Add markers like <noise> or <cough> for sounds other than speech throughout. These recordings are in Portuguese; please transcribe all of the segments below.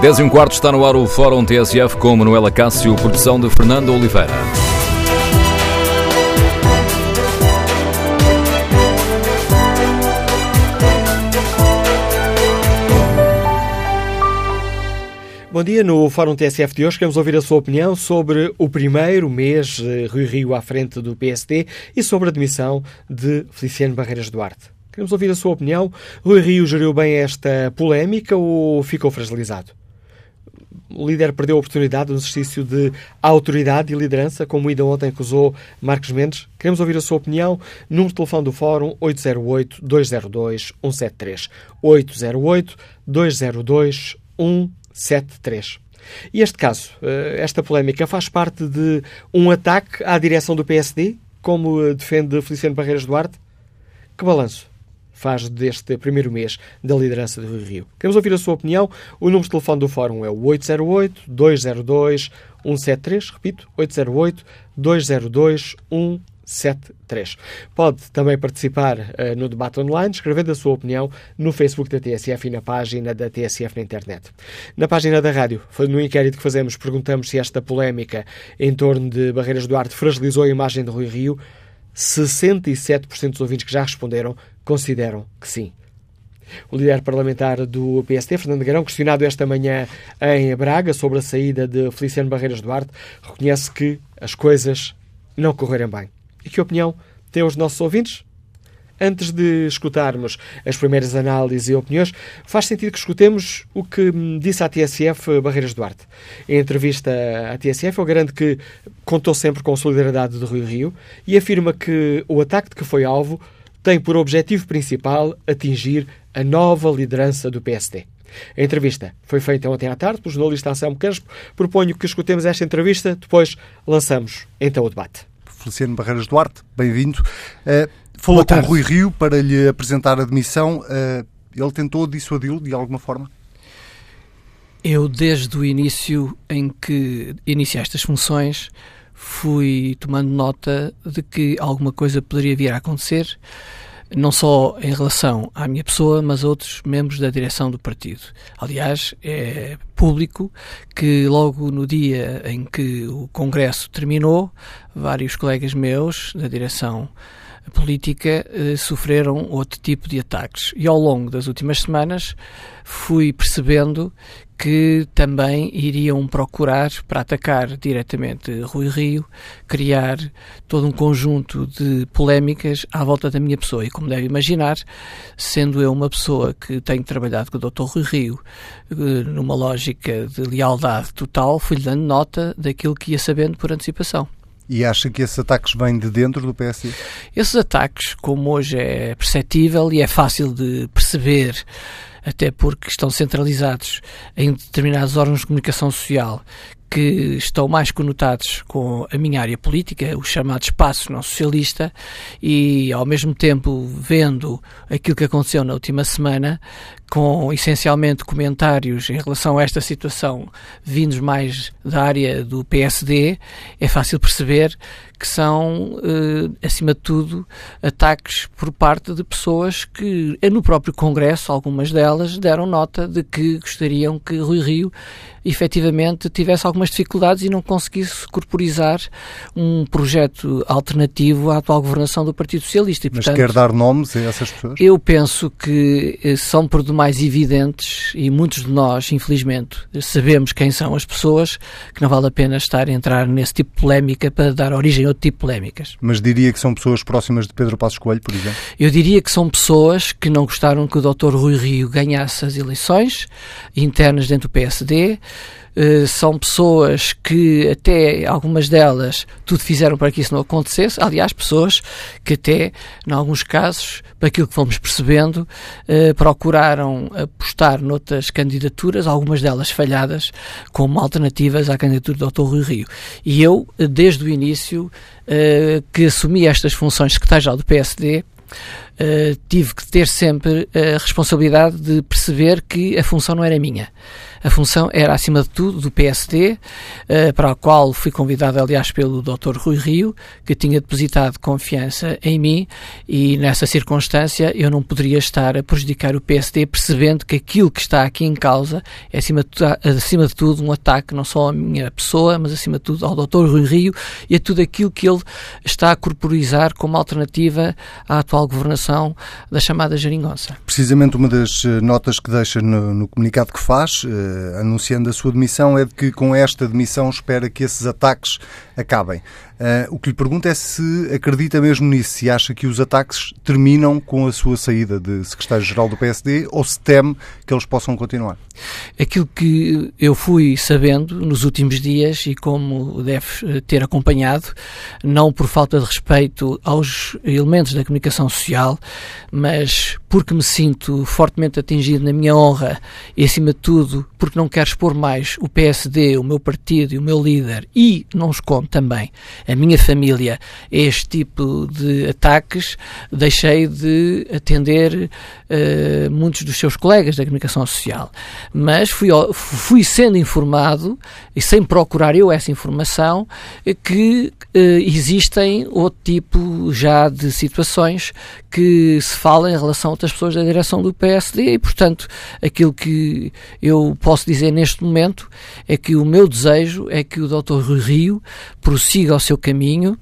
10 e um quarto está no ar o Fórum TSF com Manuela Cássio, produção de Fernando Oliveira. Bom dia, no Fórum TSF de hoje queremos ouvir a sua opinião sobre o primeiro mês Rui Rio à frente do PSD e sobre a demissão de Feliciano Barreiras Duarte. Queremos ouvir a sua opinião. Rui Rio geriu bem esta polémica ou ficou fragilizado? O líder perdeu a oportunidade no exercício de autoridade e liderança, como ainda ontem acusou Marcos Mendes. Queremos ouvir a sua opinião. Número de telefone do Fórum 808-202-173. 808-202-173. 73. E este caso, eh, esta polémica, faz parte de um ataque à direção do PSD, como eh, defende Feliciano Barreiras Duarte? Que balanço faz deste primeiro mês da liderança do Rio Rio? Queremos ouvir a sua opinião. O número de telefone do Fórum é o 808-202-173. Repito, 808-202-173. 73. Pode também participar uh, no debate online, escrevendo a sua opinião no Facebook da TSF e na página da TSF na internet. Na página da rádio, no inquérito que fazemos, perguntamos se esta polémica em torno de Barreiras Duarte fragilizou a imagem de Rui Rio. 67% dos ouvintes que já responderam consideram que sim. O líder parlamentar do PSD, Fernando Garão, questionado esta manhã em Braga sobre a saída de Feliciano Barreiras Duarte, reconhece que as coisas não correram bem. E que opinião têm os nossos ouvintes? Antes de escutarmos as primeiras análises e opiniões, faz sentido que escutemos o que disse à TSF Barreiras Duarte. Em entrevista à TSF, ele garante que contou sempre com a solidariedade do Rio Rio e afirma que o ataque de que foi alvo tem por objetivo principal atingir a nova liderança do PSD. A entrevista foi feita ontem à tarde pelo jornalista Anselmo Crespo. Proponho que escutemos esta entrevista, depois lançamos então o debate. Feliciano Barreiras Duarte, bem-vindo. Uh, falou com Rui Rio para lhe apresentar a demissão. Uh, ele tentou dissuadi-lo de alguma forma? Eu, desde o início em que iniciei estas funções, fui tomando nota de que alguma coisa poderia vir a acontecer não só em relação à minha pessoa, mas a outros membros da direção do partido. Aliás, é público que logo no dia em que o Congresso terminou, vários colegas meus da direção política eh, sofreram outro tipo de ataques. E ao longo das últimas semanas fui percebendo que também iriam procurar, para atacar diretamente Rui Rio, criar todo um conjunto de polémicas à volta da minha pessoa. E como deve imaginar, sendo eu uma pessoa que tenho trabalhado com o Dr. Rui Rio eh, numa lógica de lealdade total, fui-lhe dando nota daquilo que ia sabendo por antecipação. E acha que esses ataques vêm de dentro do PSD? Esses ataques, como hoje é perceptível e é fácil de perceber até porque estão centralizados em determinados órgãos de comunicação social que estão mais conotados com a minha área política, o chamado espaço não socialista, e ao mesmo tempo vendo aquilo que aconteceu na última semana, com essencialmente comentários em relação a esta situação vindos mais da área do PSD, é fácil perceber que são, eh, acima de tudo, ataques por parte de pessoas que, no próprio Congresso, algumas delas, deram nota de que gostariam que Rui Rio efetivamente tivesse algumas dificuldades e não conseguisse corporizar um projeto alternativo à atual governação do Partido Socialista. E, Mas portanto, quer dar nomes a essas pessoas? Eu penso que eh, são por demais evidentes e muitos de nós, infelizmente, sabemos quem são as pessoas, que não vale a pena estar a entrar nesse tipo de polémica para dar origem a outro tipo de polémicas. Mas diria que são pessoas próximas de Pedro Passos Coelho, por exemplo? Eu diria que são pessoas que não gostaram que o Dr. Rui Rio ganhasse as eleições internas dentro do PSD, são pessoas que até algumas delas tudo fizeram para que isso não acontecesse. Aliás, pessoas que até, em alguns casos, para aquilo que fomos percebendo, uh, procuraram apostar noutras candidaturas, algumas delas falhadas, como alternativas à candidatura do Dr. Rui Rio. E eu, desde o início, que assumi estas funções secretário-geral do PSD, tive que ter sempre a responsabilidade de perceber que a função não era minha. A função era, acima de tudo, do PSD, uh, para a qual fui convidado, aliás, pelo Dr. Rui Rio, que tinha depositado confiança em mim e, nessa circunstância, eu não poderia estar a prejudicar o PSD, percebendo que aquilo que está aqui em causa é, acima de, acima de tudo, um ataque não só à minha pessoa, mas, acima de tudo, ao Dr. Rui Rio e a tudo aquilo que ele está a corporizar como alternativa à atual governação da chamada Jeringonça. Precisamente uma das eh, notas que deixa no, no comunicado que faz, eh, anunciando a sua demissão, é de que com esta demissão espera que esses ataques acabem. Uh, o que lhe pergunto é se acredita mesmo nisso, se acha que os ataques terminam com a sua saída de secretário-geral do PSD ou se teme que eles possam continuar. Aquilo que eu fui sabendo nos últimos dias e como deve eh, ter acompanhado, não por falta de respeito aos elementos da comunicação social, mas porque me sinto fortemente atingido na minha honra e, acima de tudo, porque não quero expor mais o PSD, o meu partido e o meu líder e não escondo também a minha família a este tipo de ataques, deixei de atender uh, muitos dos seus colegas da comunicação social. Mas fui, fui sendo informado, e sem procurar eu essa informação, que uh, existem outro tipo já de situações que se fala em relação a outras pessoas da direção do PSD e, portanto, aquilo que eu posso dizer neste momento é que o meu desejo é que o Dr. Rio prossiga o seu caminho,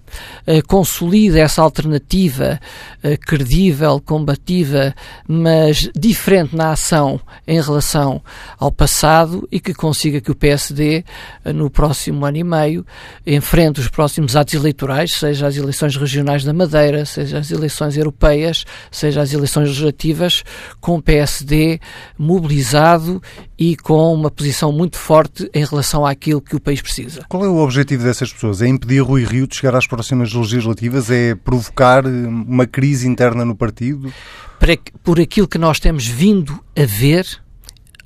uh, consolide essa alternativa uh, credível, combativa, mas diferente na ação em relação ao passado e que consiga que o PSD, uh, no próximo ano e meio, enfrente os próximos atos eleitorais, seja as eleições regionais da Madeira, seja as eleições europeias, seja as eleições legislativas, com o PSD mobilizado e com uma posição muito forte em relação àquilo que o país precisa. Qual é o objetivo dessas pessoas? É impedir Rui Rio de chegar às próximas legislativas? É provocar eh, uma crise interna no partido? Para, por aquilo que nós temos vindo a ver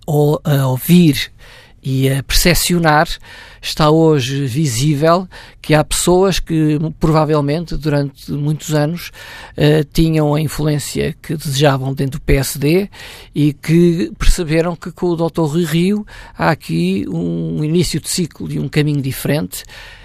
ou a ouvir e a percepcionar, está hoje visível que há pessoas que provavelmente durante muitos anos uh, tinham a influência que desejavam dentro do PSD e que perceberam que com o Dr. Rui Rio há aqui um início de ciclo e um caminho diferente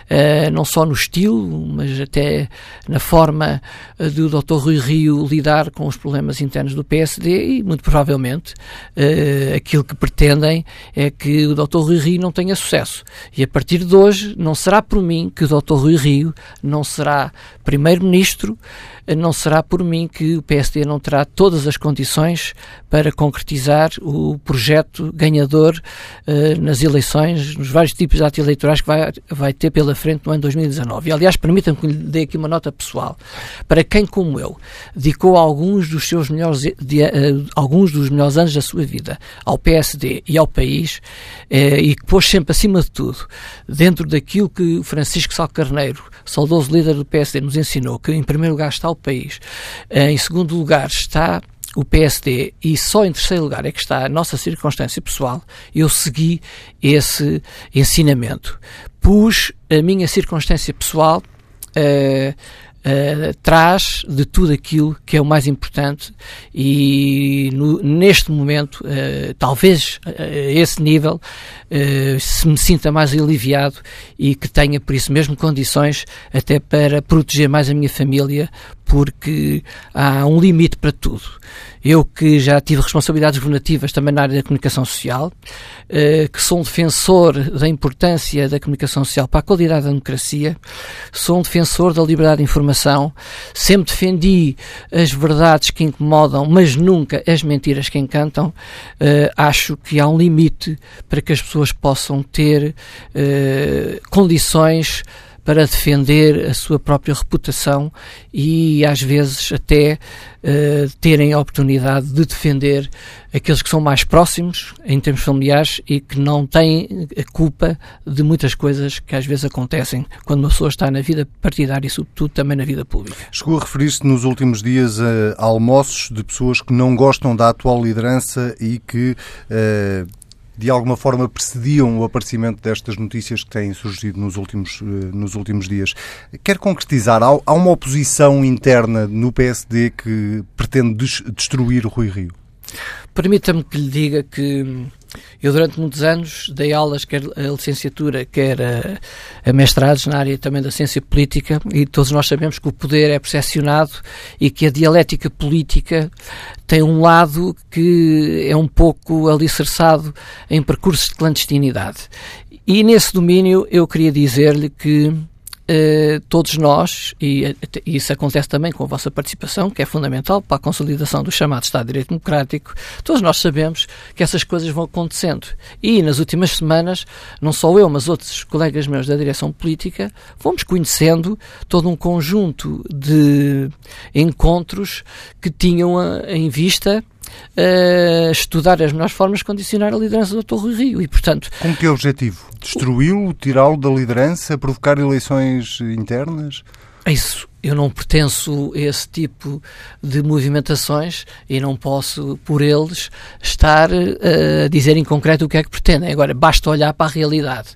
uh, não só no estilo, mas até na forma uh, do Dr. Rui Rio lidar com os problemas internos do PSD e, muito provavelmente, uh, aquilo que pretendem é que o Dr. Rui Rio não tenha sucesso. E a partir de hoje, não será por mim que o Dr. Rui Rio não será Primeiro-Ministro, não será por mim que o PSD não terá todas as condições para concretizar o projeto ganhador uh, nas eleições, nos vários tipos de atos eleitorais que vai, vai ter pela frente no ano 2019. E, aliás, permitam-me que lhe dê aqui uma nota pessoal. Para quem, como eu, dedicou alguns dos seus melhores, de, uh, alguns dos melhores anos da sua vida ao PSD e ao país, uh, e que pôs sempre acima de tudo, dentro daquilo que Francisco Sal Carneiro, saudoso líder do PSD, nos ensinou, que em primeiro lugar está o país. Eh, em segundo lugar está o PSD e só em terceiro lugar é que está a nossa circunstância pessoal, eu segui esse ensinamento. Pus a minha circunstância pessoal uh, uh, traz de tudo aquilo que é o mais importante e no, neste momento, uh, talvez a esse nível, se me sinta mais aliviado e que tenha por isso mesmo condições até para proteger mais a minha família, porque há um limite para tudo. Eu que já tive responsabilidades governativas também na área da comunicação social, eh, que sou um defensor da importância da comunicação social para a qualidade da democracia, sou um defensor da liberdade de informação, sempre defendi as verdades que incomodam, mas nunca as mentiras que encantam. Eh, acho que há um limite para que as pessoas possam ter eh, condições para defender a sua própria reputação e às vezes até uh, terem a oportunidade de defender aqueles que são mais próximos em termos familiares e que não têm a culpa de muitas coisas que às vezes acontecem quando uma pessoa está na vida partidária e sobretudo também na vida pública. Chegou a referir-se nos últimos dias a almoços de pessoas que não gostam da atual liderança e que uh, de alguma forma precediam o aparecimento destas notícias que têm surgido nos últimos, nos últimos dias. Quer concretizar? Há uma oposição interna no PSD que pretende destruir o Rui Rio? Permita-me que lhe diga que eu, durante muitos anos, dei aulas, quer a licenciatura, quer a, a, mestrados na área também da ciência política, e todos nós sabemos que o poder é percepcionado e que a dialética política tem um lado que é um pouco alicerçado em percursos de clandestinidade. E nesse domínio eu queria dizer-lhe que Uh, todos nós, e, isso acontece também com a vossa participação, que é fundamental para a consolidação do chamado Estado de Direito Democrático, todos nós sabemos que essas coisas vão acontecendo. E nas últimas semanas, não só eu, mas outros colegas meus da direção política, fomos conhecendo todo um conjunto de encontros que tinham a, em vista uh, estudar as melhores formas de condicionar a liderança do Dr. Rui Rio e, portanto... Com que objetivo? Destruí-lo, tirá-lo da liderança, provocar eleições internas? É isso. Eu não pertenço a esse tipo de movimentações e não posso, por eles, estar uh, a dizer em concreto o que é que pretendem. Agora, basta olhar para a realidade.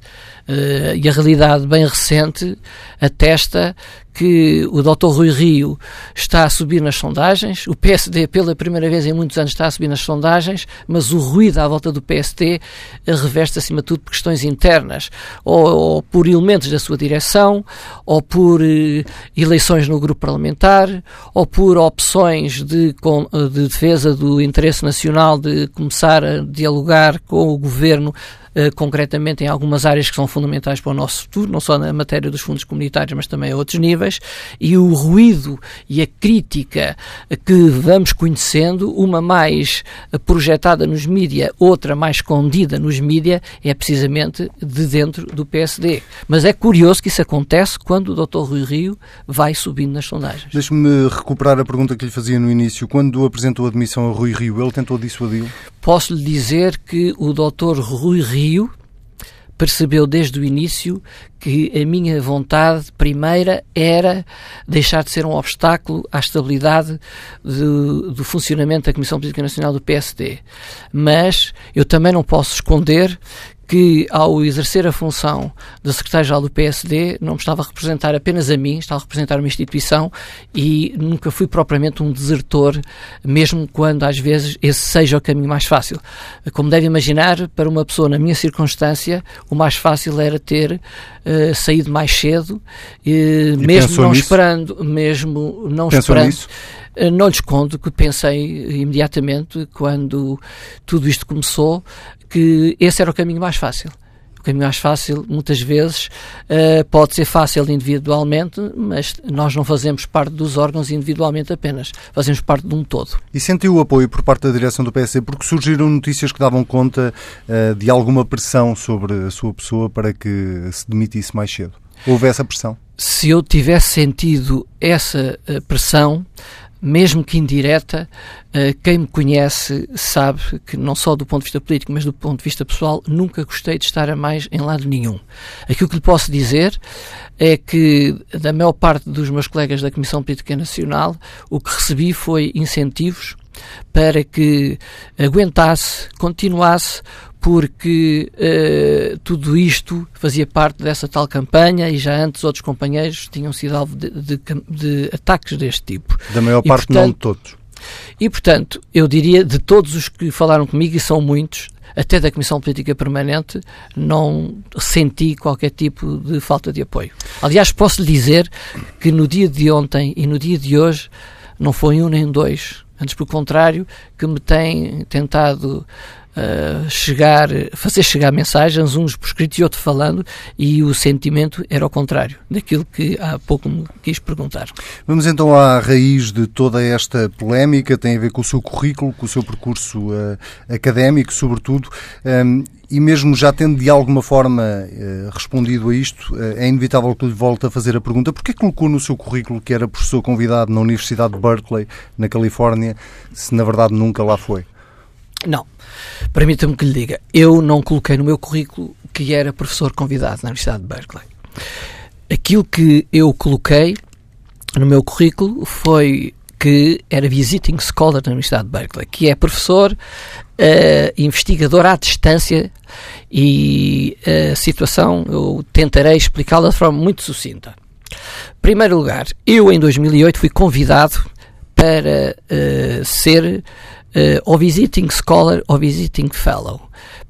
Uh, e a realidade bem recente atesta que o Dr. Rui Rio está a subir nas sondagens, o PSD pela primeira vez em muitos anos está a subir nas sondagens, mas o ruído à volta do PSD reveste acima de tudo por questões internas, ou, ou por elementos da sua direção, ou por uh, eleições no grupo parlamentar, ou por opções de, com, de defesa do interesse nacional de começar a dialogar com o governo Uh, concretamente em algumas áreas que são fundamentais para o nosso futuro, não só na matéria dos fundos comunitários, mas também a outros níveis, e o ruído e a crítica que vamos conhecendo, uma mais projetada nos mídia, outra mais escondida nos mídia, é precisamente de dentro do PSD. Mas é curioso que isso acontece quando o Dr. Rui Rio vai subindo nas sondagens. Deixe-me recuperar a pergunta que lhe fazia no início. Quando apresentou a admissão a Rui Rio, ele tentou dissuadi-lo? Posso lhe dizer que o Dr. Rui Rio percebeu desde o início que a minha vontade primeira era deixar de ser um obstáculo à estabilidade de, do funcionamento da Comissão Política Nacional do PSD. Mas eu também não posso esconder que, ao exercer a função de secretário-geral do PSD, não me estava a representar apenas a mim, estava a representar uma instituição e nunca fui propriamente um desertor, mesmo quando às vezes esse seja o caminho mais fácil. Como deve imaginar, para uma pessoa na minha circunstância, o mais fácil era ter uh, saído mais cedo, uh, mesmo não nisso? esperando, mesmo não pensou esperando. Nisso? Eh, não lhe escondo que pensei imediatamente, quando tudo isto começou, que esse era o caminho mais fácil. O caminho mais fácil, muitas vezes, uh, pode ser fácil individualmente, mas nós não fazemos parte dos órgãos individualmente apenas, fazemos parte de um todo. E sentiu o apoio por parte da direção do PSD porque surgiram notícias que davam conta uh, de alguma pressão sobre a sua pessoa para que se demitisse mais cedo? Houve essa pressão? Se eu tivesse sentido essa uh, pressão, mesmo que indireta, uh, quem me conhece sabe que não só do ponto de vista político, mas do ponto de vista pessoal, nunca gostei de estar a mais em lado nenhum. Aquilo que lhe posso dizer é que da maior parte dos meus colegas da Comissão Política Nacional, o que recebi foi incentivos para que aguentasse, continuasse porque uh, tudo isto fazia parte dessa tal campanha e já antes outros companheiros tinham sido alvo de, de, de ataques deste tipo. Da maior e, parte, portanto, não de todos. E, portanto, eu diria de todos os que falaram comigo, e são muitos, até da Comissão Política Permanente, não senti qualquer tipo de falta de apoio. Aliás, posso lhe dizer que no dia de ontem e no dia de hoje não foi um nem dois, antes pelo contrário, que me têm tentado uh, chegar, fazer chegar mensagens, uns por escrito e outro falando, e o sentimento era o contrário daquilo que há pouco me quis perguntar. Vamos então à raiz de toda esta polémica, tem a ver com o seu currículo, com o seu percurso uh, académico, sobretudo. Um, e mesmo já tendo de alguma forma uh, respondido a isto, uh, é inevitável que lhe volte a fazer a pergunta: porquê colocou no seu currículo que era professor convidado na Universidade de Berkeley, na Califórnia, se na verdade nunca lá foi? Não. Permita-me que lhe diga, eu não coloquei no meu currículo que era professor convidado na Universidade de Berkeley. Aquilo que eu coloquei no meu currículo foi que era visiting scholar na Universidade de Berkeley, que é professor, uh, investigador à distância e a situação eu tentarei explicá-la de forma muito sucinta. Primeiro lugar, eu em 2008 fui convidado para uh, ser uh, ou visiting scholar ou visiting fellow.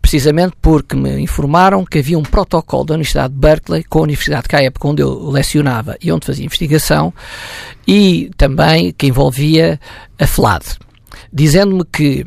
Precisamente porque me informaram que havia um protocolo da Universidade de Berkeley com a Universidade à época onde eu lecionava e onde fazia investigação e também que envolvia a FLAD, dizendo-me que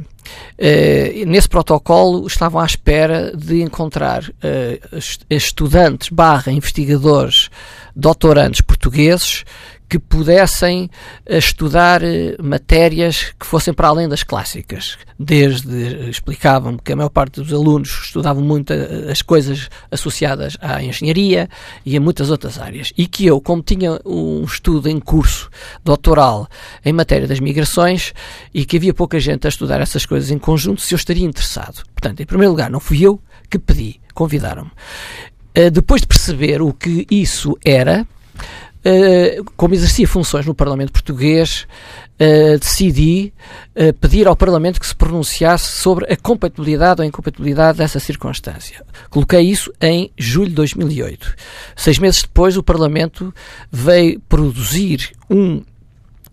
Uh, nesse protocolo estavam à espera de encontrar uh, estudantes barra investigadores doutorandos portugueses que pudessem eh, estudar eh, matérias que fossem para além das clássicas. Desde, explicavam-me que a maior parte dos alunos estudavam muito eh, as coisas associadas à engenharia e a muitas outras áreas. E que eu, como tinha um estudo em curso doutoral em matéria das migrações e que havia pouca gente a estudar essas coisas em conjunto, se eu estaria interessado. Portanto, em primeiro lugar, não fui eu que pedi, convidaram-me. Depois de perceber o que isso era, eh, como exercia funções no Parlamento Português, uh, decidi uh, pedir ao Parlamento que se pronunciasse sobre a compatibilidade ou incompatibilidade dessa circunstância. Coloquei isso em julho de 2008. Seis meses depois, o Parlamento veio produzir um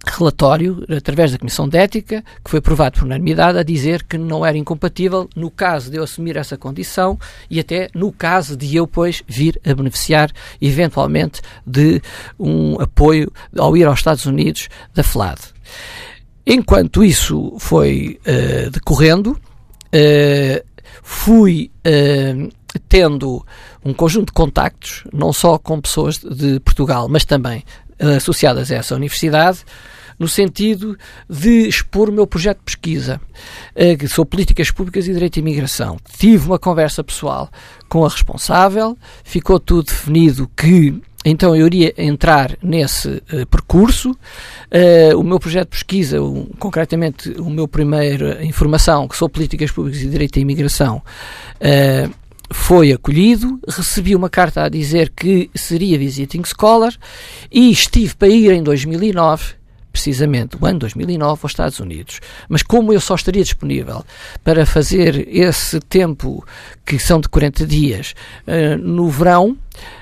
relatório, através da Comissão de Ética, que foi aprovado por unanimidade, a dizer que não era incompatível no caso de eu assumir essa condição e até no caso de eu, pois, vir a beneficiar, eventualmente, de um apoio ao ir aos Estados Unidos da FLAD. Enquanto isso foi uh, decorrendo, uh, fui uh, tendo um conjunto de contactos, não só com pessoas de Portugal, mas também associadas a essa universidade, no sentido de expor o meu projeto de pesquisa, eh, que sou Políticas Públicas e Direito à Imigração. Tive uma conversa pessoal com a responsável, ficou tudo definido que então eu iria entrar nesse uh, percurso. Uh, o meu projeto de pesquisa, concretamente o meu primeiro informação, que sou Políticas Públicas e Direito à Imigração, uh, foi acolhido, recebi uma carta a dizer que seria visiting scholar e estive para ir em 2009 precisamente o ano 2009 aos Estados Unidos. Mas como eu só estaria disponível para fazer esse tempo, que são de 40 dias, uh, no verão,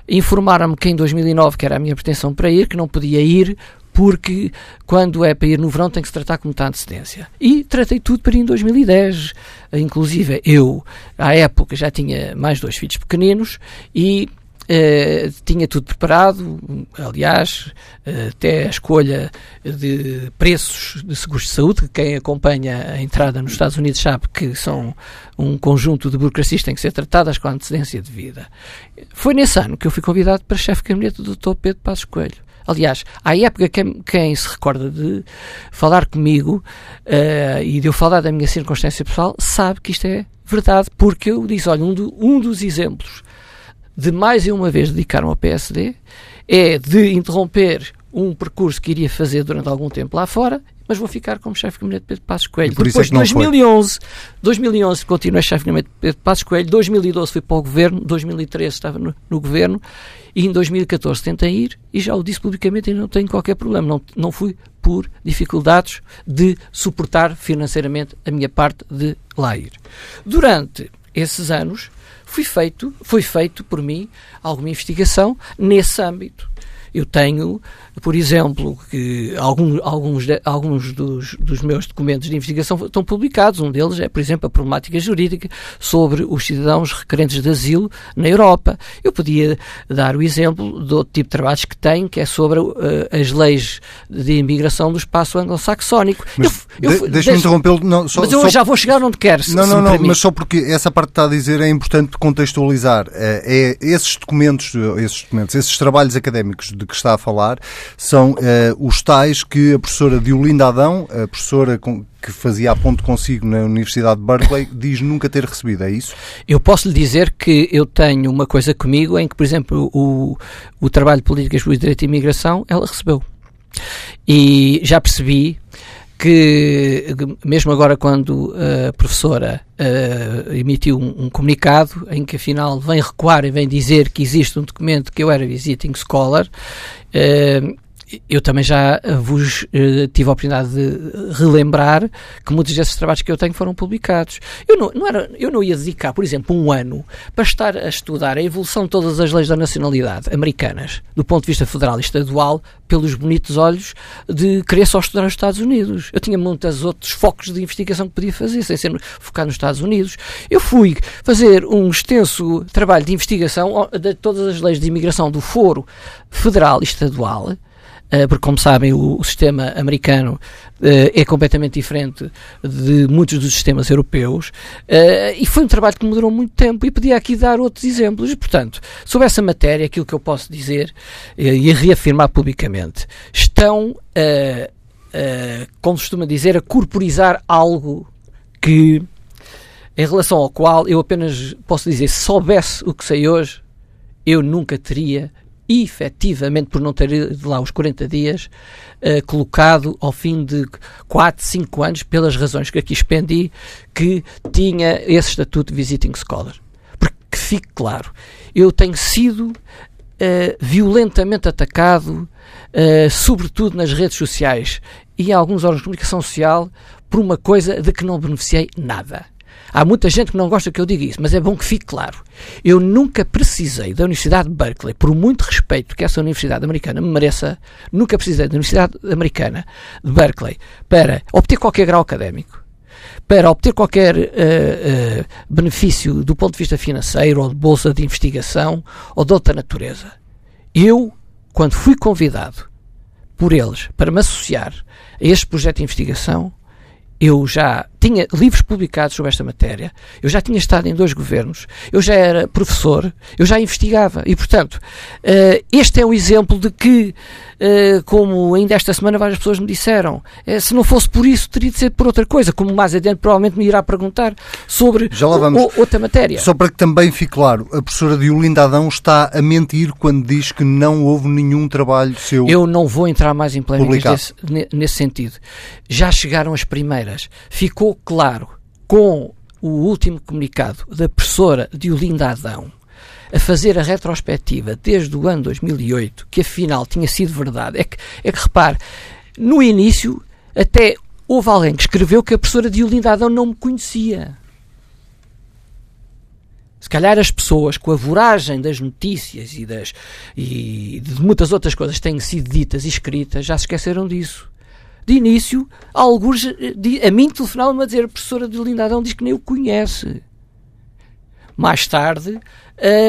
informaram-me que em 2009, que era a minha pretensão para ir, que não podia ir porque quando é para ir no verão tem que se tratar com muita antecedência. E tratei tudo para ir em 2010. Inclusive, eu, à época, já tinha mais dois filhos pequeninos e Uh, tinha tudo preparado, aliás, uh, até a escolha de preços de seguros de saúde, que quem acompanha a entrada nos Estados Unidos sabe que são um conjunto de burocracias que têm que ser tratadas com antecedência de vida. Foi nesse ano que eu fui convidado para chefe de gabinete do Dr. Pedro Passos Coelho. Aliás, à época, quem, quem, se recorda de falar comigo uh, e de eu falar da minha circunstância pessoal, sabe que isto é verdade, porque eu disse: olha, um, do, um dos exemplos de mais uma vez dedicar-me ao PSD é de interromper um percurso que iria fazer durante algum tempo lá fora, mas vou ficar como chefe de gabinete de Pedro Passos Coelho. Depois é de 2011, 2011 continuei chefe de gabinete de Pedro Passos Coelho, 2012 fui para o governo, 2013 estava no, no, governo e em 2014 tentei ir e já o disse publicamente e não tenho qualquer problema. Não, não fui por dificuldades de suportar financeiramente a minha parte de lá ir. Durante esses anos, foi feito, foi feito por mim alguma investigação nesse âmbito. Eu tenho, por exemplo, que alguns, alguns, de, alguns dos, dos, meus documentos de investigação estão publicados. Um deles é, por exemplo, a problemática jurídica sobre os cidadãos requerentes de asilo na Europa. Eu podia dar o exemplo de outro tipo de trabalhos que tenho, que é sobre uh, as leis de imigração do espaço anglo-saxónico. De, Deixa-me interrompê-lo. Mas eu só... já vou chegar onde quero. Não, não, não, mas só porque essa parte que está a dizer é importante contextualizar. É, é esses documentos, esses documentos, esses trabalhos académicos de que está a falar são uh, os tais que a professora Diolinda Adão, a professora com, que fazia a ponto consigo na Universidade de Berkeley, diz nunca ter recebido, é isso? Eu posso lhe dizer que eu tenho uma coisa comigo em que, por exemplo, o, o trabalho de políticas de direito e imigração, ela recebeu. E já percebi que mesmo agora quando a professora uh, emitiu um, um, comunicado em que afinal vem recuar e vem dizer que existe um documento que eu era visiting scholar, uh, eu também já vos uh, tive a oportunidade de relembrar que muitos desses trabalhos que eu tenho foram publicados. Eu não, não, era, eu não ia dedicar, por exemplo, um ano para estar a estudar a evolução de todas as leis da nacionalidade americanas, do ponto de vista federal e estadual, pelos bonitos olhos de querer só estudar os Estados Unidos. Eu tinha muitos outros focos de investigação que podia fazer, sem ser focar nos Estados Unidos. Eu fui fazer um extenso trabalho de investigação de todas as leis de imigração do foro federal e estadual, eh, porque, como sabem, o, sistema americano eh, é completamente diferente de muitos dos sistemas europeus, eh, e foi um trabalho que me durou muito tempo, e podia aqui dar outros exemplos. Portanto, sobre essa matéria, aquilo que eu posso dizer e reafirmar publicamente, estão, como costuma dizer, a corporizar algo que, em relação ao qual eu apenas posso dizer, se soubesse o que sei hoje, eu nunca teria efetivamente, por não ter ido lá os 40 dias, uh, colocado ao fim de 4, 5 anos, pelas razões que aqui expendi, que tinha esse estatuto de Visiting Scholar. Porque fique claro, eu tenho sido uh, violentamente atacado, uh, sobretudo nas redes sociais e em alguns órgãos de comunicação social, por uma coisa de que não beneficiei nada. Há muita gente que não gosta que eu diga isso, mas é bom que fique claro. Eu nunca precisei da Universidade de Berkeley, por muito respeito que essa Universidade Americana me mereça, nunca precisei da Universidade Americana de Berkeley para obter qualquer grau académico, para obter qualquer uh, uh, benefício do ponto de vista financeiro ou de bolsa de investigação ou de outra natureza. Eu, quando fui convidado por eles para me associar a este projeto de investigação, eu já tinha livros publicados sobre esta matéria, eu já tinha estado em dois governos, eu já era professor, eu já investigava. E, portanto, uh, este é o exemplo de que, uh, como ainda esta semana várias pessoas me disseram, uh, se não fosse por isso, teria de ser por outra coisa, como mais adiante provavelmente me irá perguntar sobre outra matéria. Só para que também fique claro, a professora Diolinda Adão está a mentir quando diz que não houve nenhum trabalho seu. Eu não vou entrar mais em polémicas nesse, nesse sentido. Já chegaram as primeiras. Ficou ficou claro com o último comunicado da professora Diolinda Adão a fazer a retrospectiva desde o ano 2008, que afinal tinha sido verdade, é que, é que repare, no início até houve alguém que escreveu que a professora Diolinda Adão não me conhecia. Se calhar as pessoas, com a voragem das notícias e, das, e de muitas outras coisas que têm sido ditas e escritas, já se esqueceram disso de início, alguns, eh, a mim telefonavam-me a dizer, a professora de Lindadão diz que nem o conhece. Mais tarde,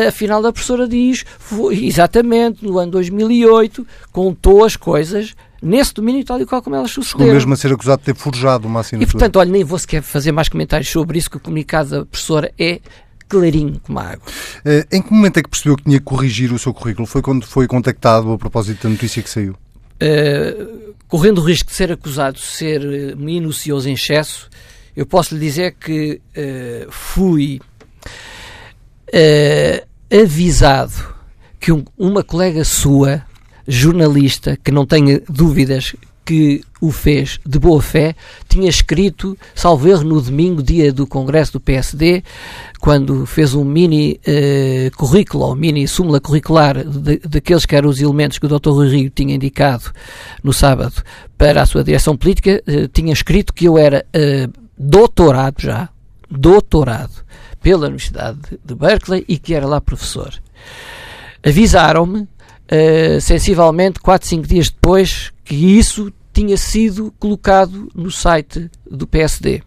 afinal, a professora diz, foi, exatamente, no ano 2008, contou as coisas nesse domínio tal e qual como elas sucederam. Chegou mesmo a ser acusado de ter forjado uma assinatura. E, portanto, olha, nem vou sequer fazer mais comentários sobre isso, que o comunicado da professora é clarinho como a água. Uh, em que momento é que percebeu que tinha que corrigir o seu currículo? Foi quando foi contactado a propósito da notícia que saiu? Uh, correndo o risco de ser acusado de ser uh, minucioso em excesso, eu posso lhe dizer que uh, fui avisado que um, uma colega sua, jornalista, que não tenha dúvidas que o fez de boa fé, tinha escrito, salvo erro, no domingo, dia do Congresso do PSD, quando fez um mini uh, currículo, ou mini súmula curricular daqueles que eram os elementos que o Dr. Rui Rio tinha indicado no sábado para a sua direção política, uh, tinha escrito que eu era uh, doutorado já, doutorado, pela Universidade de Berkeley e que era lá professor. Avisaram-me, sensivelmente, 4, 5 dias depois, que isso tinha sido colocado no site do PSD.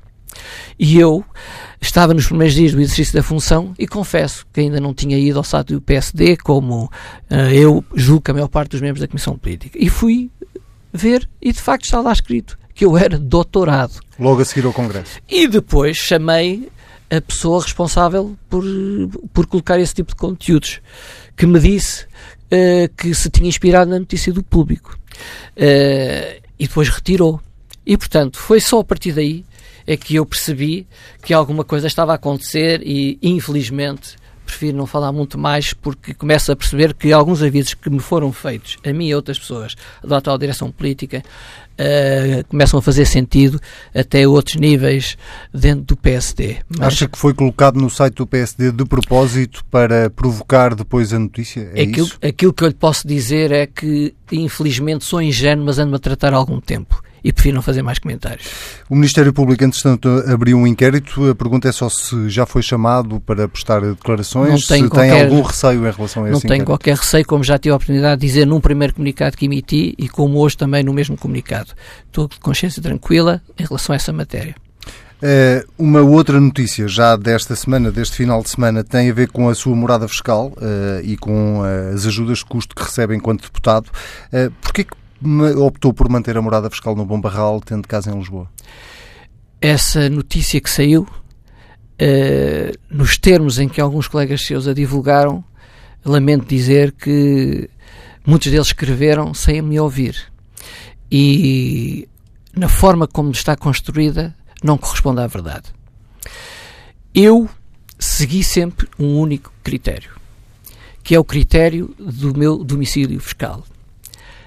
E eu estava nos primeiros dias do exercício da função e confesso que ainda não tinha ido ao site do PSD, como uh, eu julgo que a maior parte dos membros da Comissão Política. E fui ver e de facto está lá escrito que eu era doutorado. Logo a seguir ao Congresso. E depois chamei a pessoa responsável por, por colocar esse tipo de conteúdos, que me disse uh, que se tinha inspirado na notícia do público. Uh, e depois retirou. E portanto, foi só a partir daí é que eu percebi que alguma coisa estava a acontecer e infelizmente prefiro não falar muito mais porque começo a perceber que alguns avisos que me foram feitos, a mim e a outras pessoas da atual direção política, uh, começam a fazer sentido até outros níveis dentro do PSD. Mas Acha que foi colocado no site do PSD de propósito para provocar depois a notícia? É aquilo, isso? aquilo que eu lhe posso dizer é que, infelizmente, sou ingênuo, mas ando-me a tratar há algum tempo e prefiro não fazer mais comentários. O Ministério Público, entretanto, abriu um inquérito. A pergunta é só se já foi chamado para prestar declarações, se qualquer, tem algum receio em relação a isso. Não tenho qualquer receio, como já tive a oportunidade de dizer num primeiro comunicado que emiti e como hoje também no mesmo comunicado. Estou de consciência tranquila em relação a essa matéria. Uh, uma outra notícia já desta semana, deste final de semana, tem a ver com a sua morada fiscal uh, e com uh, as ajudas de custo que recebe enquanto deputado. Uh, Porquê que optou por manter a morada fiscal no Bom Barral, tendo casa em Lisboa? Essa notícia que saiu, uh, nos termos em que alguns colegas seus a divulgaram, lamento dizer que muitos deles escreveram sem me ouvir. E na forma como está construída, não corresponde à verdade. Eu segui sempre um único critério, que é o critério do meu domicílio fiscal.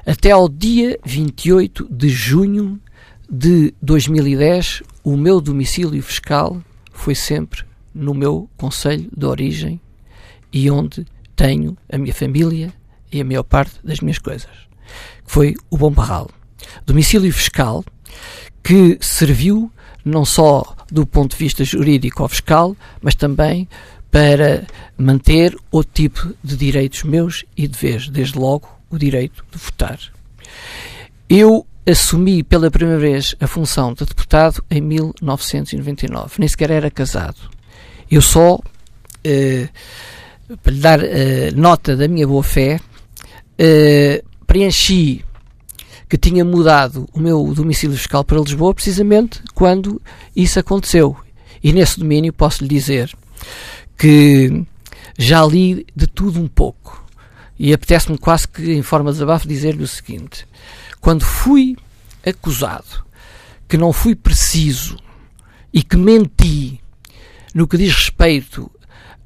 Até ao dia 28 de junho de 2010, o meu domicílio fiscal foi sempre no meu conselho de origem e onde tenho a minha família e a maior parte das minhas coisas. Foi o Bom Barral. Domicílio fiscal que serviu não só do ponto de vista jurídico ou fiscal, mas também para manter outro tipo de direitos meus e deveres, desde logo o direito de votar. Eu assumi pela primeira vez a função de deputado em 1999. Nem sequer era casado. Eu só, eh, para lhe dar eh, nota da minha boa fé, eh, preenchi que tinha mudado o meu domicílio fiscal para Lisboa precisamente quando isso aconteceu. E nesse domínio posso lhe dizer que já li de tudo um pouco. E apetece-me quase que, em forma de desabafo, dizer-lhe o seguinte: quando fui acusado que não fui preciso e que menti no que diz respeito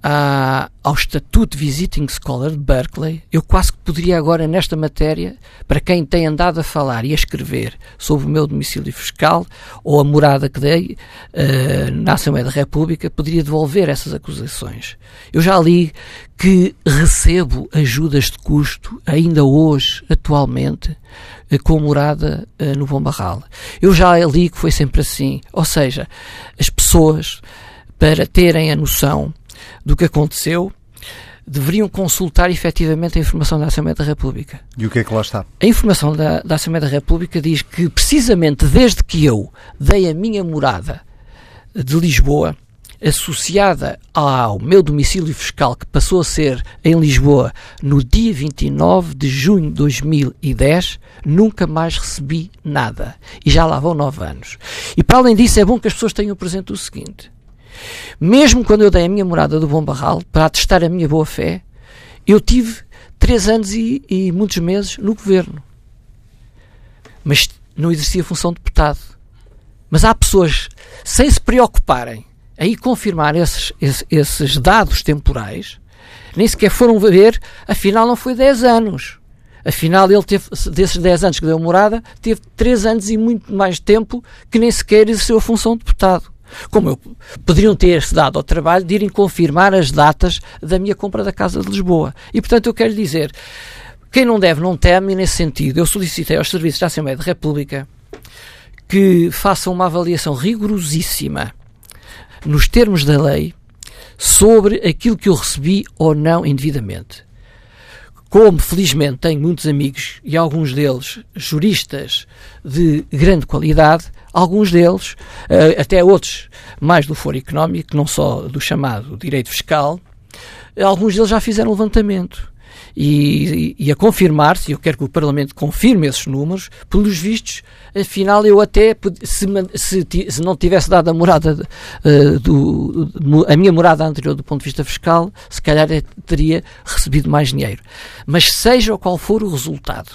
a, ao Estatuto Visiting Scholar de Berkeley, eu quase que poderia agora, nesta matéria, para quem tem andado a falar e a escrever sobre o meu domicílio fiscal ou a morada que dei uh, na Assembleia da República, poderia devolver essas acusações. Eu já li que recebo ajudas de custo, ainda hoje, atualmente, uh, com morada uh, no Bom Barral. Eu já li que foi sempre assim, ou seja, as pessoas, para terem a noção do que aconteceu, deveriam consultar efetivamente a informação da Assembleia da República. E o que é que lá está? A informação da, da Assembleia da República diz que, precisamente desde que eu dei a minha morada de Lisboa, associada ao meu domicílio fiscal, que passou a ser em Lisboa no dia 29 de junho de 2010, nunca mais recebi nada. E já lá vão nove anos. E para além disso, é bom que as pessoas tenham presente o seguinte: mesmo quando eu dei a minha morada do Bom Barral, para atestar a minha boa fé, eu tive três anos e, e muitos meses no governo. Mas não exercia a função de deputado. Mas há pessoas, sem se preocuparem em confirmar esses, esses, esses dados temporais, nem sequer foram ver, afinal não foi 10 anos. Afinal, ele teve, desses 10 anos que deu morada, teve 3 anos e muito mais tempo que nem sequer exerceu a função de deputado. Como eu, poderiam ter-se dado ao trabalho de irem confirmar as datas da minha compra da Casa de Lisboa. E, portanto, eu quero dizer, quem não deve não teme, nesse sentido, eu solicitei aos serviços da Assembleia da República que façam uma avaliação rigorosíssima, nos termos da lei, sobre aquilo que eu recebi ou não indevidamente. Como, felizmente, tenho muitos amigos e alguns deles juristas de grande qualidade, alguns deles, uh, até outros mais do foro económico, não só do chamado direito fiscal, alguns deles já fizeram levantamento. E, e, e a confirmar-se, eu quero que o Parlamento confirme esses números, pelos vistos, afinal eu até, se, se, se não tivesse dado a morada, uh, do, a minha morada anterior do ponto de vista fiscal, se calhar teria recebido mais dinheiro. Mas seja qual for o resultado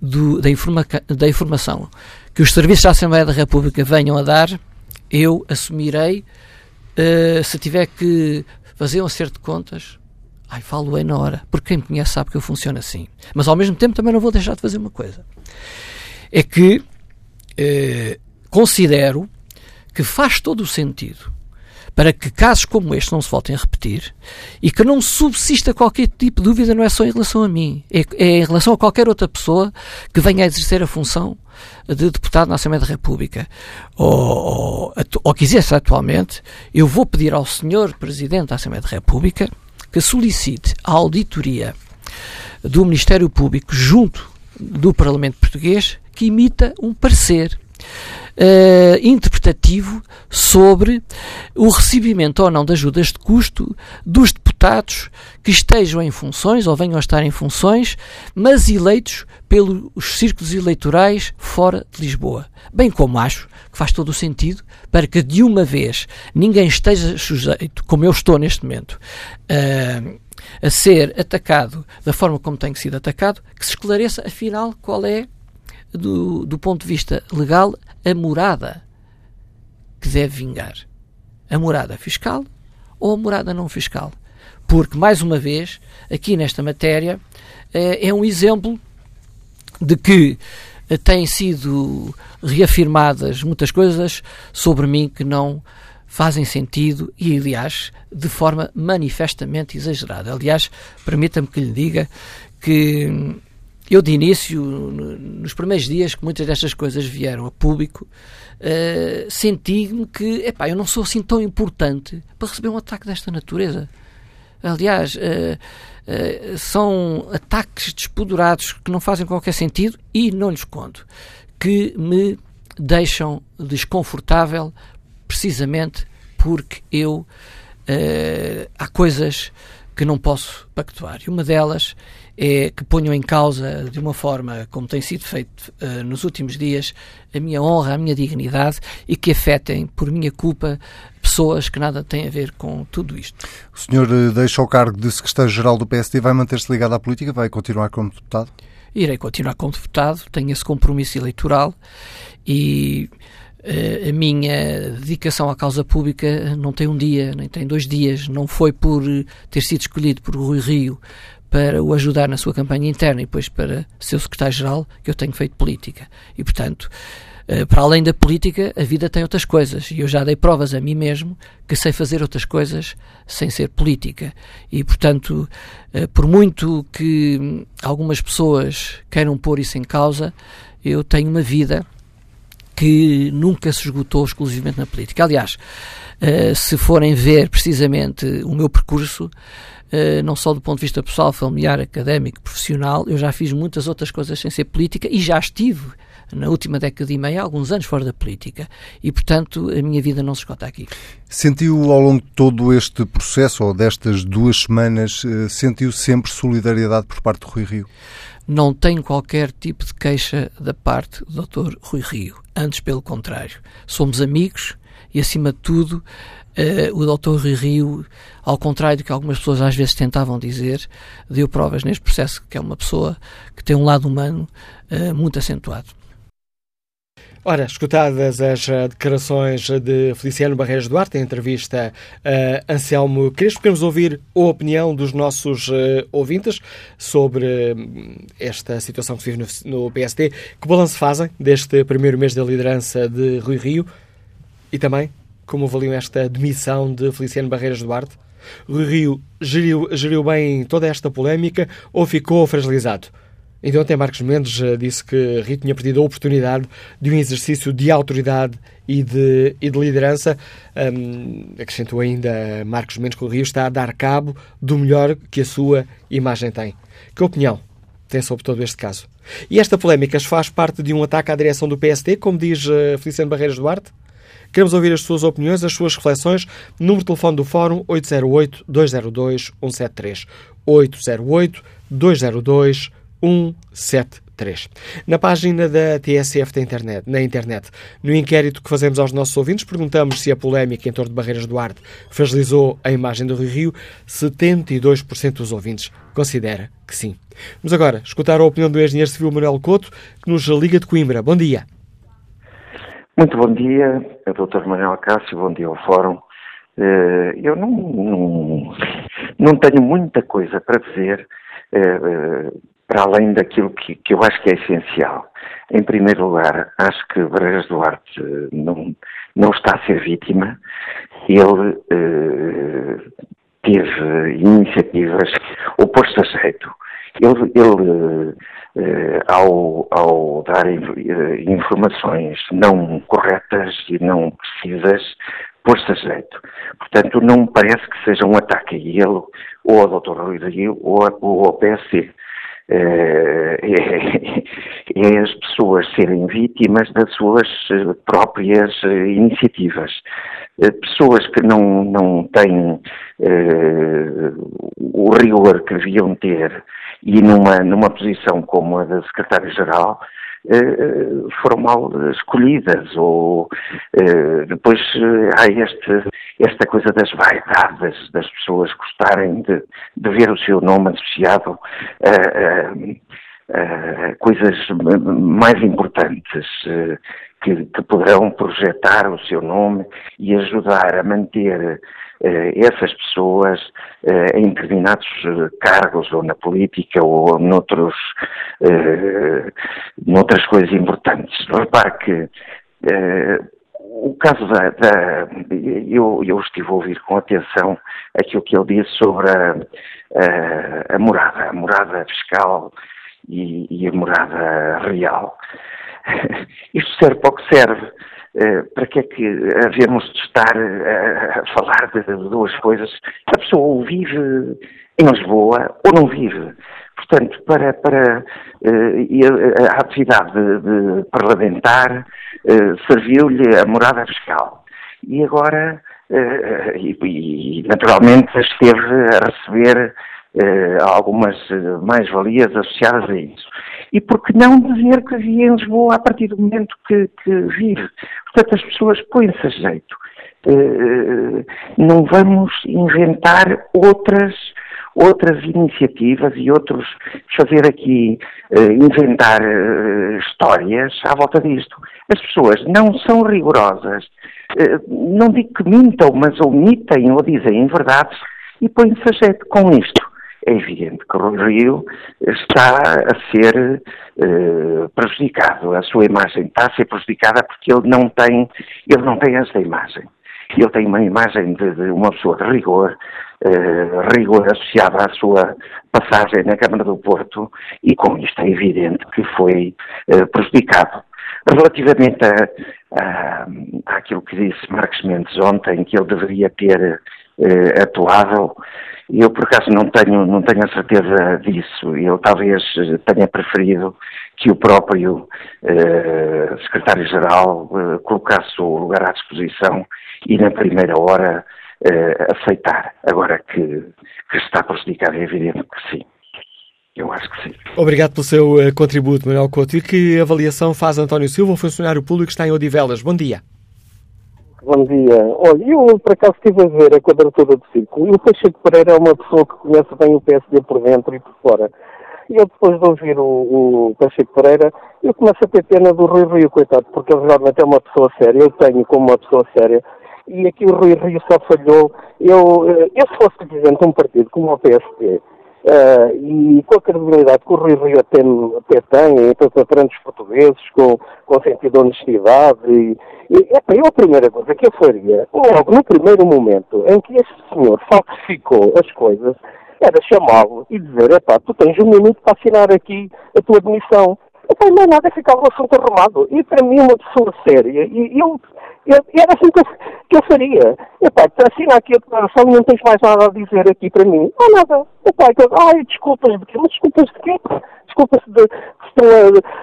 do, da, informa, da informação que os serviços da Assembleia da República venham a dar, eu assumirei, uh, se tiver que fazer um acerto de contas, ai, falo bem na hora, porque quem me conhece sabe que eu funciono assim. Mas ao mesmo tempo também não vou deixar de fazer uma coisa. É que eh, considero que faz todo o sentido para que casos como este não se voltem a repetir e que não subsista qualquer tipo de dúvida, não é só em relação a mim, é, é em relação a qualquer outra pessoa que venha a exercer a função de deputado na Assembleia da República. Ou, ou, ou quisesse atualmente, eu vou pedir ao senhor Presidente da Assembleia da República que solicite a auditoria do Ministério Público junto do Parlamento Português que imita um parecer uh, interpretativo sobre o recebimento ou não de ajudas de custo dos deputados que estejam em funções ou venham a estar em funções, mas eleitos pelos círculos eleitorais fora de Lisboa. Bem como acho que faz todo o sentido para que de uma vez ninguém esteja sujeito, como eu estou neste momento, uh, a ser atacado da forma como tem sido atacado, que se esclareça afinal qual é do, do ponto de vista legal, a morada que deve vingar. A morada fiscal ou a morada não fiscal. Porque, mais uma vez, aqui nesta matéria, é, é um exemplo de que eh, têm sido reafirmadas muitas coisas sobre mim que não fazem sentido e, aliás, de forma manifestamente exagerada. Aliás, permita-me que lhe diga que eu, de início, nos primeiros dias que muitas destas coisas vieram a público, uh, senti-me que, epá, eu não sou assim tão importante para receber um ataque desta natureza. Aliás, uh, uh, são ataques despodurados que não fazem qualquer sentido e, não lhes conto, que me deixam desconfortável precisamente porque eu há coisas que não posso pactuar. E uma delas é que ponham em causa, de uma forma como tem sido feito uh, nos últimos dias, a minha honra, a minha dignidade e que afetem, por minha culpa, pessoas que nada têm a ver com tudo isto. O senhor uh, deixa o cargo de secretário-geral do PSD, vai manter-se ligado à política, vai continuar como deputado? Irei continuar como deputado, tenho esse compromisso eleitoral e Uh, a minha dedicação à causa pública não tem um dia, nem tem dois dias, não foi por ter sido escolhido por Rui Rio para o ajudar na sua campanha interna e depois para ser o secretário-geral que eu tenho feito política. E, portanto, uh, para além da política, a vida tem outras coisas. E eu já dei provas a mim mesmo que sei fazer outras coisas sem ser política. E, portanto, uh, por muito que algumas pessoas queiram pôr isso em causa, eu tenho uma vida que nunca se esgotou exclusivamente na política. Aliás, uh, se forem ver precisamente o meu percurso, não só do ponto de vista pessoal, familiar, académico, profissional, eu já fiz muitas outras coisas sem ser política e já estive na última década e meia, alguns anos fora da política. E, portanto, a minha vida não se esgota aqui. Sentiu ao longo de todo este processo, ou destas duas semanas, uh, sentiu sempre solidariedade por parte do Rui Rio? Não tenho qualquer tipo de queixa da parte do Dr. Rui Rio. Antes, pelo contrário. Somos amigos e, acima de tudo, Uh, o Dr. Rui Rio, ao contrário do que algumas pessoas às vezes tentavam dizer, deu provas neste processo que é uma pessoa que tem um lado humano uh, muito acentuado. Ora, escutadas as uh, declarações de Feliciano Barreiros Duarte em entrevista a Anselmo Crespo, queremos ouvir a opinião dos nossos ouvintes sobre esta situação que se vive no PSD. Que balanço fazem deste primeiro mês da liderança de Rui Rio e também como avaliam esta demissão de Feliciano Barreiras Duarte? Rui Rio geriu, geriu bem toda esta polémica ou ficou fragilizado? Então, até Marcos Mendes eh, disse que Rio tinha perdido a oportunidade de um exercício de autoridade e de, e de liderança. Um, acrescentou ainda Marcos Mendes que o Rio está a dar cabo do melhor que a sua imagem tem. Que opinião tem sobre todo este caso? E esta polémica faz parte de um ataque à direção do PSD, como diz uh, Feliciano Barreiras Duarte? Queremos ouvir as suas opiniões, as suas reflexões. Número de telefone do Fórum 808-202-173. 808-202-173. Na página da TSF da internet, na internet, no inquérito que fazemos aos nossos ouvintes, perguntamos se a polémica em torno de Barreiras do Arte fragilizou a imagem do Rio Rio. 72% dos ouvintes considera que sim. Vamos agora escutar a opinião do engenheiro civil Manuel Couto, que nos liga de Coimbra. Bom dia. Muito bom dia, Dr. Manuel Cássio, bom dia ao Fórum. Eh, eu não, não, não tenho muita coisa para dizer para além daquilo que, que, eu acho que é essencial. Em primeiro lugar, acho que Bregas Duarte não, não está a ser vítima. Ele teve iniciativas opostas a jeito. Ele, ele eh, ao, ao, dar eh, informações não corretas e não precisas, pôs-se a jeito. Portanto, não me parece que seja um ataque a ele, ou ao Dr. Rui Rio, ou, ou ao PSC. Eh, é, <laughs> é, as pessoas serem vítimas das suas próprias iniciativas. Pessoas que não, não têm o rigor que deviam ter e numa, numa posição como a da secretária-geral eh, foram mal escolhidas ou eh, depois eh, há este, esta coisa das vaidades das pessoas gostarem de, de ver o seu nome associado a, a, a coisas mais importantes que, que poderão projetar o seu nome e ajudar a manter eh, essas pessoas eh, em determinados eh, cargos ou na política ou noutros, noutras coisas importantes. Repare que o caso da, da eu, eu, estive a ouvir com atenção aquilo que ele disse sobre a, a, a morada, a morada fiscal e, e, a morada real. <laughs> Isto serve para o que serve. Uh, para que é que havemos de estar uh, a falar de, duas coisas? A pessoa ou vive em Lisboa ou não vive. Portanto, para, para uh, a, atividade de, de parlamentar serviu-lhe a morada fiscal. E agora, e, e, naturalmente, esteve a receber algumas mais-valias associadas a isso. E por que não dizer que vive em Lisboa a partir do momento que, que vive? Portanto, as pessoas põem-se a jeito. Uh, não vamos inventar outras outras iniciativas e outros fazer aqui uh, inventar uh, histórias à volta disto. As pessoas não são rigorosas, não digo que mintam, mas omitem ou dizem verdades e põem-se a jeito com isto é evidente que o Rio está a ser eh, prejudicado, a sua imagem está a ser prejudicada porque ele não tem, ele não tem essa imagem. Ele tem uma imagem de, de uma pessoa de rigor, eh, rigor associada à sua passagem na Câmara do Porto, e com isto é evidente que foi eh, prejudicado. Relativamente a, a, àquilo que disse Marcos Mendes ontem, que ele deveria ter eh, atuado, eu, por acaso, não tenho, não tenho a certeza disso. Eu talvez tenha preferido que o próprio eh, secretário-geral eh, colocasse o lugar à disposição e, na primeira hora, eh, aceitar. Agora que, que está prejudicado, é evidente que sim. Eu acho que sim. Obrigado pelo seu contributo, Manuel Couto. E que avaliação faz António Silva, um funcionário público que está em Odivelas? Bom dia. Bom dia. Olha, eu por acaso estive a ver a quadratura do círculo e o Pacheco Pereira é uma pessoa que conhece bem o PSD por dentro e por fora. E eu depois de ouvir o, o Pacheco Pereira, eu começo a ter pena do Rui Rio, coitado, porque ele realmente é uma pessoa séria, eu tenho como uma pessoa séria. E aqui o Rui Rio só falhou. Eu, eh, eu se fosse presidente de um partido como o PSD, Uh, e com a credibilidade que o Rui Rio até, até tem, perante os portugueses, com, com sentido de honestidade. E, e epa, eu a primeira coisa que eu faria, logo no primeiro momento em que este senhor falsificou as coisas, era chamá-lo e dizer, epá, tu tens um minuto para assinar aqui a tua demissão. Epá, não é nada, ficava o assunto arrumado. E para mim, uma pessoa séria, e eu eu, era assim que eu, que eu faria. Epá, assina aqui a declaração e não tens mais nada a dizer aqui para mim. Não, nada. Epá, então, ai, desculpas de quê? Mas desculpas de quê? Desculpas de que estão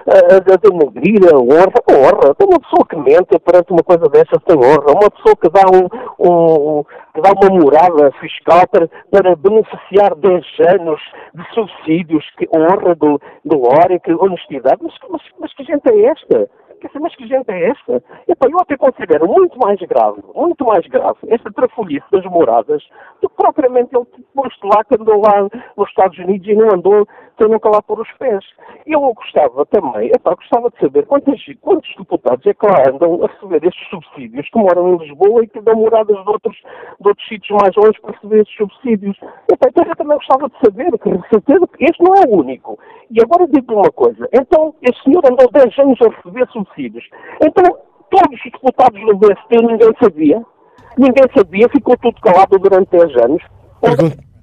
a, a, a denegrir a honra. A honra. Uma pessoa que mente perante uma coisa dessas tem honra. Uma pessoa que dá, um, um, que dá uma morada fiscal para, para beneficiar 10 anos de subsídios, que honra, glória, que honestidade. Mas, mas, mas que gente é esta? Dizer, mas que gente é esta? Epá, eu até considero muito mais grave, muito mais grave, esta trafolhice das moradas do que propriamente ele posto lá que andou lá nos Estados Unidos e não andou, sem nunca lá pôr os pés. Eu gostava também, epá, gostava de saber quantos, quantos deputados é que lá andam a receber estes subsídios que moram em Lisboa e que dão moradas de outros, de outros sítios mais longe para receber estes subsídios. Epá, então eu também gostava de saber, que certeza que este não é o único. E agora digo uma coisa, então este senhor andou 10 anos a receber subsídios. Então todos os deputados do BST ninguém sabia, ninguém sabia, ficou tudo calado durante 10 anos.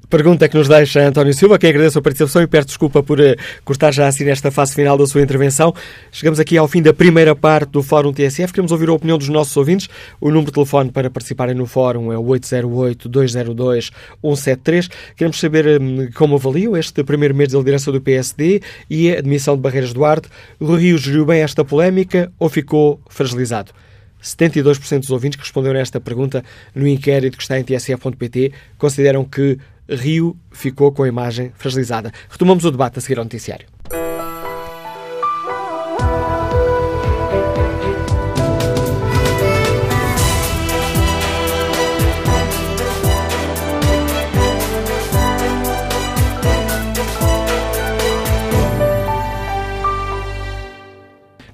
Pergunta que nos deixa António Silva, que agradeço a participação e peço desculpa por uh, cortar já assim nesta fase final da sua intervenção. Chegamos aqui ao fim da primeira parte do Fórum TSF. Queremos ouvir a opinião dos nossos ouvintes. O número de telefone para participarem no Fórum é o 808-202-173. Queremos saber um, como avaliam este primeiro mês de liderança do PSD e a admissão de Barreiras Duarte. O Rio geriu bem esta polémica ou ficou fragilizado? 72% dos ouvintes que responderam a esta pergunta no inquérito que está em tsf.pt consideram que Rio ficou com a imagem fragilizada. Retomamos o debate a seguir ao noticiário.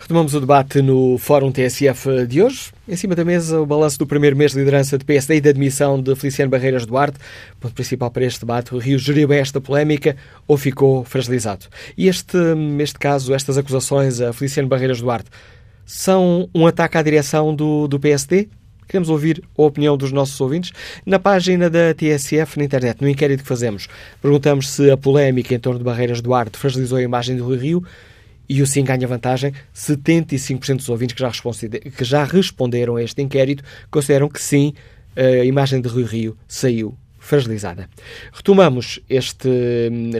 Retomamos o debate no Fórum TSF de hoje. Em cima da mesa, o balanço do primeiro mês de liderança de PSD e da admissão de Feliciano Barreiras Duarte. Ponto principal para este debate: o Rio geriu bem esta polémica ou ficou fragilizado? E este, este caso, estas acusações a Feliciano Barreiras Duarte, são um ataque à direção do, do PSD? Queremos ouvir a opinião dos nossos ouvintes. Na página da TSF na internet, no inquérito que fazemos, perguntamos se a polémica em torno de Barreiras Duarte fragilizou a imagem do Rio e o sim ganha vantagem. 75% dos ouvintes que já, que já responderam a este inquérito consideram que sim, a imagem de Rui Rio saiu fragilizada. Retomamos este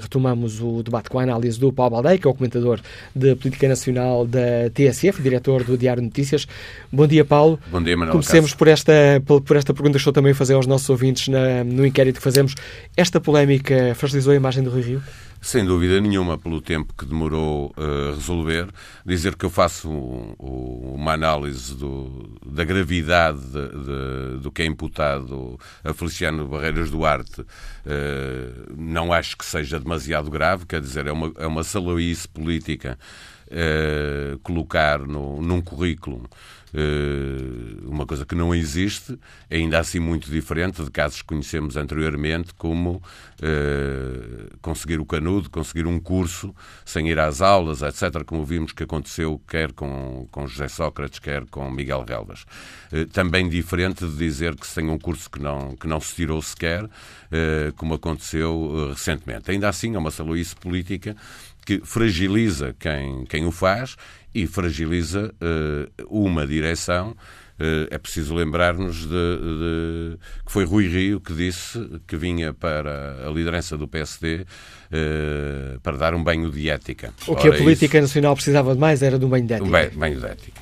retomamos o debate com a análise do Paulo Baldeia, que é o comentador de política nacional da TSF, diretor do Diário Notícias. Bom dia, Paulo. Bom dia, Manuel. Comecemos por esta por esta pergunta que estou também a fazer aos nossos ouvintes na, no inquérito que fazemos. Esta polémica fragilizou a imagem do Rui Rio? Sem dúvida nenhuma, pelo tempo que demorou a uh, resolver. Dizer que eu faço um, um, uma análise do, da gravidade de, de, do que é imputado a Feliciano Barreiras Duarte, uh, não acho que seja demasiado grave, quer dizer, é uma, é uma saloice política uh, colocar no, num currículo eh, uma coisa que não existe, ainda assim muito diferente de casos que conhecemos anteriormente, como eh, conseguir o canudo, conseguir um curso sem ir às aulas, etc., como vimos que aconteceu quer com, com José Sócrates, quer com Miguel Relvas. Eh, também diferente de dizer que se tem um curso que não, que não se tirou sequer, como aconteceu recentemente. Ainda assim, é uma saluíce política que fragiliza quem, quem o faz e fragiliza uh, uma direção. Uh, é preciso lembrar-nos de, de, que foi Rui Rio que disse que vinha para a liderança do PSD eh, para dar um banho de ética. O que Ora, a política isso, nacional precisava de mais era de um banho de ética. Um banho de ética.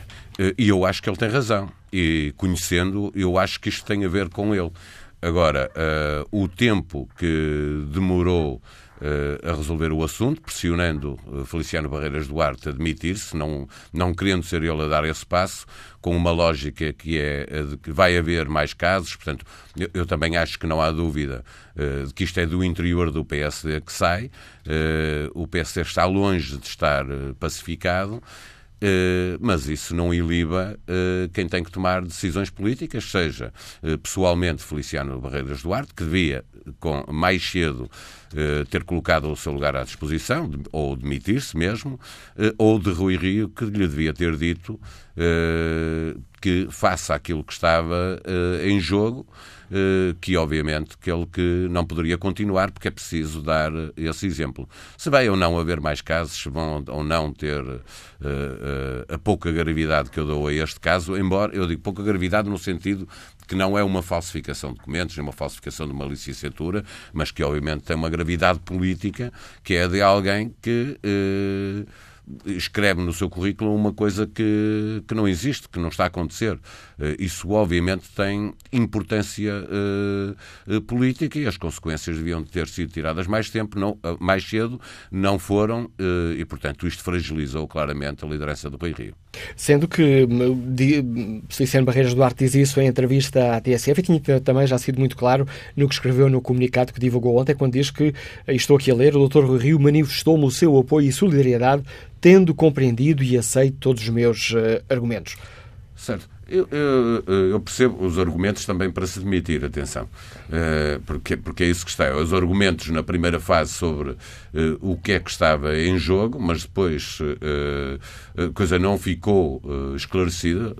e eu acho que ele tem razão. E conhecendo, eu acho que isto tem a ver com ele. Agora, o tempo que demorou a resolver o assunto, pressionando uh, Feliciano Barreiras Duarte a admitir-se, não, não querendo ser ele a dar esse passo, com uma lógica que é de que vai haver mais casos. Portanto, eu, eu também acho que não há dúvida uh, de que isto é do interior do PSD que sai. o PSD está longe de estar pacificado. Uh, mas isso não iliba uh, quem tem que tomar decisões políticas, seja uh, pessoalmente Feliciano Barreiras Duarte, que devia com, mais cedo ter colocado o seu lugar à disposição, ou demitir-se mesmo, ou de Rui Rio, que lhe devia ter dito que faça aquilo que estava em jogo eh, que obviamente que ele que não poderia continuar porque é preciso dar esse exemplo. Se vai ou não haver mais casos, se vão ou não ter uh, uh, a pouca gravidade que eu dou a este caso, embora eu digo pouca gravidade no sentido que não é uma falsificação de documentos, é uma falsificação de uma licenciatura, mas que obviamente tem uma gravidade política, que é de alguém que escreve no seu currículo uma coisa que, que não existe, que não está a acontecer. Uh, isso, obviamente, tem importância uh, política e as consequências deviam ter sido tiradas mais tempo, não, mais cedo, não foram, e, portanto, isto fragilizou claramente a liderança do Rui Rio. Sendo que Feliciano Barreiras Duarte diz isso em entrevista à TSF e tinha também já sido muito claro no que escreveu no comunicado que divulgou ontem, quando diz que, estou aqui a ler, o Dr. Rui Rio manifestou-me o seu apoio e solidariedade, tendo compreendido e aceito todos os meus uh, argumentos. Certo. Eu, eu, eu, percebo os argumentos também para se demitir, atenção, uh, porque, porque é isso que está. Os argumentos na primeira fase sobre o que é que estava em jogo, mas depois a coisa não ficou esclarecida.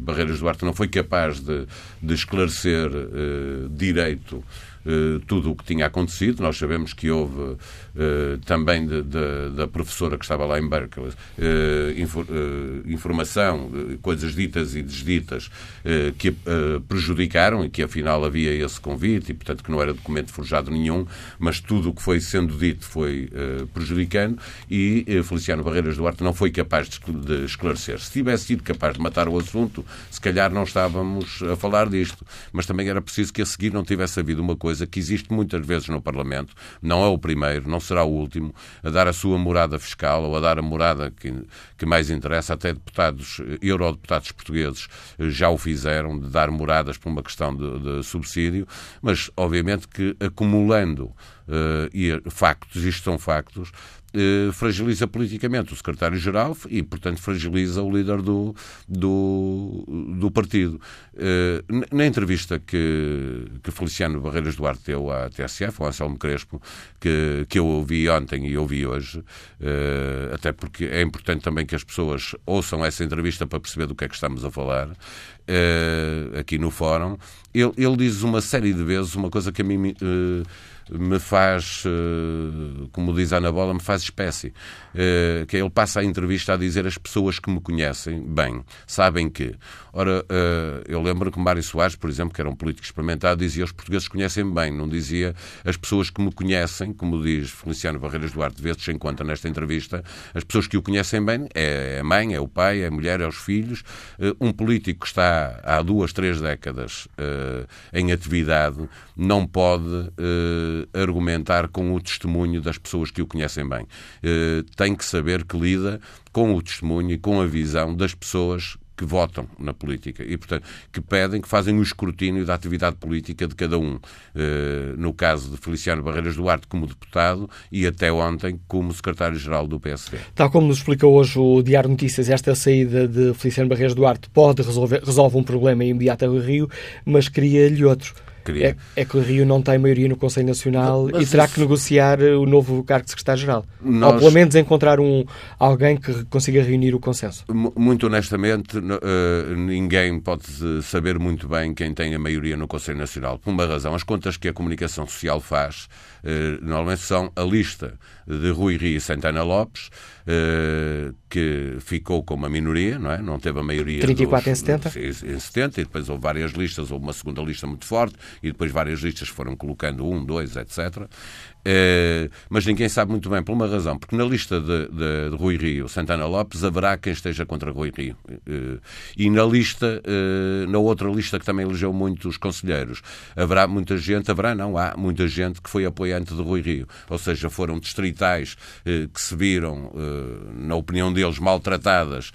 Barreiras Duarte não foi capaz de, de esclarecer direito eh, tudo o que tinha acontecido. Nós sabemos que houve uh, também de, de, da professora que estava lá em Berkeley uh, infor, informação, coisas ditas e desditas que prejudicaram e que afinal havia esse convite e, portanto, que não era documento forjado nenhum, mas tudo o que foi sendo dito foi prejudicando e Feliciano Barreiras Duarte não foi capaz de esclarecer. Se tivesse sido capaz de matar o assunto, se calhar não estávamos a falar disto. Mas também era preciso que a seguir não tivesse havido uma coisa coisa que existe muitas vezes no Parlamento, não é o primeiro, não será o último, a dar a sua morada fiscal ou a dar a morada que, que mais interessa, até deputados, eurodeputados portugueses eh, já o fizeram, de dar moradas por uma questão de, de subsídio, mas obviamente que acumulando uh, e factos, isto são factos, eh, fragiliza politicamente o secretário-geral e, portanto, fragiliza o líder do, do, do partido. Eh, na entrevista que, que Feliciano Barreiras Duarte deu à TSF, ao Anselmo Crespo, que, que eu ouvi ontem e ouvi hoje, eh, até porque é importante também que as pessoas ouçam essa entrevista para perceber do que é que estamos a falar, aqui no fórum, ele, ele diz uma série de vezes uma coisa que a mim me faz, eh, como diz Ana Bola, me faz espécie. Eh, que ele passa a entrevista a dizer as pessoas que me conhecem bem, sabem que. Ora, eh, eu lembro que Mário Soares, por exemplo, que era um político experimentado, dizia os portugueses conhecem bem, não dizia as pessoas que me conhecem, como diz Feliciano Barreiras Duarte, vezes em conta nesta entrevista, as pessoas que o conhecem bem é a mãe, é o pai, é a mulher, é os filhos. Um político que está há duas, três décadas em atividade não pode argumentar com o testemunho das pessoas que o conhecem bem. Uh, tem que saber que lida com o testemunho e com a visão das pessoas que votam na política e, portanto, que pedem, que fazem o escrutínio da atividade política de cada um. Uh, no caso de Feliciano Barreiras Duarte como deputado e até ontem como secretário-geral do PSD. Tal como nos explica hoje o Diário Notícias, esta saída de Feliciano Barreiras Duarte pode resolver resolve um problema imediato ao Rio, mas cria-lhe outro queria. É, é, que o Rio não tem maioria no Conselho Nacional Mas e terá isso... que negociar eh, o novo cargo de secretário-geral. Nós... Ou pelo menos encontrar um, alguém que consiga reunir o consenso. Muito honestamente, eh, ninguém pode saber muito bem quem tem a maioria no Conselho Nacional. Por uma razão, as contas que a comunicação social faz eh, normalmente são a lista de Rui Rio e Santana Lopes, que ficou com uma minoria, não é? Não teve a maioria. 34 dos, em 70? Em 70, e depois houve várias listas, houve uma segunda lista muito forte, e depois várias listas foram colocando um, dois, etc. Uh, mas ninguém sabe muito bem, por uma razão, porque na lista de, de, de Rui Rio, Santana Lopes, haverá quem esteja contra Rui Rio. Uh, e na lista, uh, na outra lista que também elegeu muitos conselheiros, haverá muita gente, haverá não, há muita gente que foi apoiante de Rui Rio. Ou seja, foram distritais que se viram, na opinião deles, maltratadas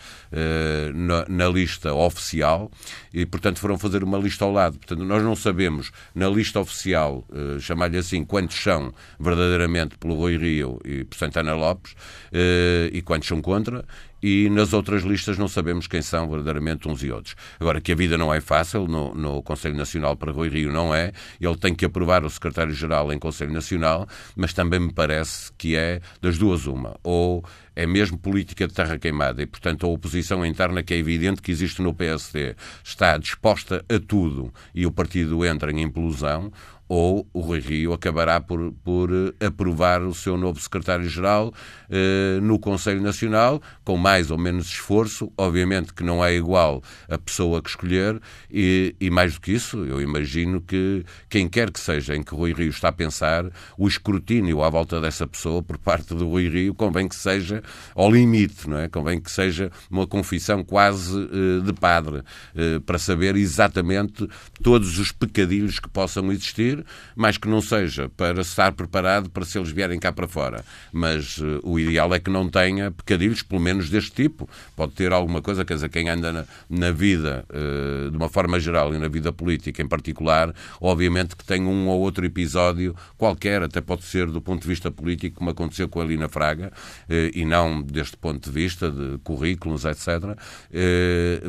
na, na lista oficial e, portanto, foram fazer uma lista ao lado. Portanto, nós não sabemos, na lista oficial, chamar-lhe assim, quantos são verdadeiramente pelo Rui Rio e por Santana Lopes, eh, e quantos são contra, e nas outras listas não sabemos quem são verdadeiramente uns e outros. Agora, que a vida não é fácil no, no Conselho Nacional para Rui Rio, não é. Ele tem que aprovar o secretário-geral em Conselho Nacional, mas também me parece que é das duas uma. Ou é mesmo política de terra queimada e, portanto, a oposição interna, que é evidente que existe no PSD, está disposta a tudo e o partido entra em implosão, ou o Rui Rio acabará por, por aprovar o seu novo secretário-geral eh, no Conselho Nacional, com mais ou menos esforço. Obviamente que não é igual a pessoa que escolher, e, e mais do que isso, eu imagino que quem quer que seja em que Rui Rio está a pensar, o escrutínio à volta dessa pessoa por parte do Rui Rio convém que seja ao limite, não é? Convém que seja uma confissão quase eh, de padre, eh, para saber exatamente todos os pecadilhos que possam existir mas que não seja para estar preparado para se eles vierem cá para fora. Mas uh, o ideal é que não tenha pecadilhos, pelo menos deste tipo. Pode ter alguma coisa, quer dizer, quem anda na, na vida, uh, de uma forma geral, e na vida política em particular, obviamente que tem um ou outro episódio qualquer, até pode ser do ponto de vista político, como aconteceu com a Lina Fraga, uh, e não deste ponto de vista de currículos, etc.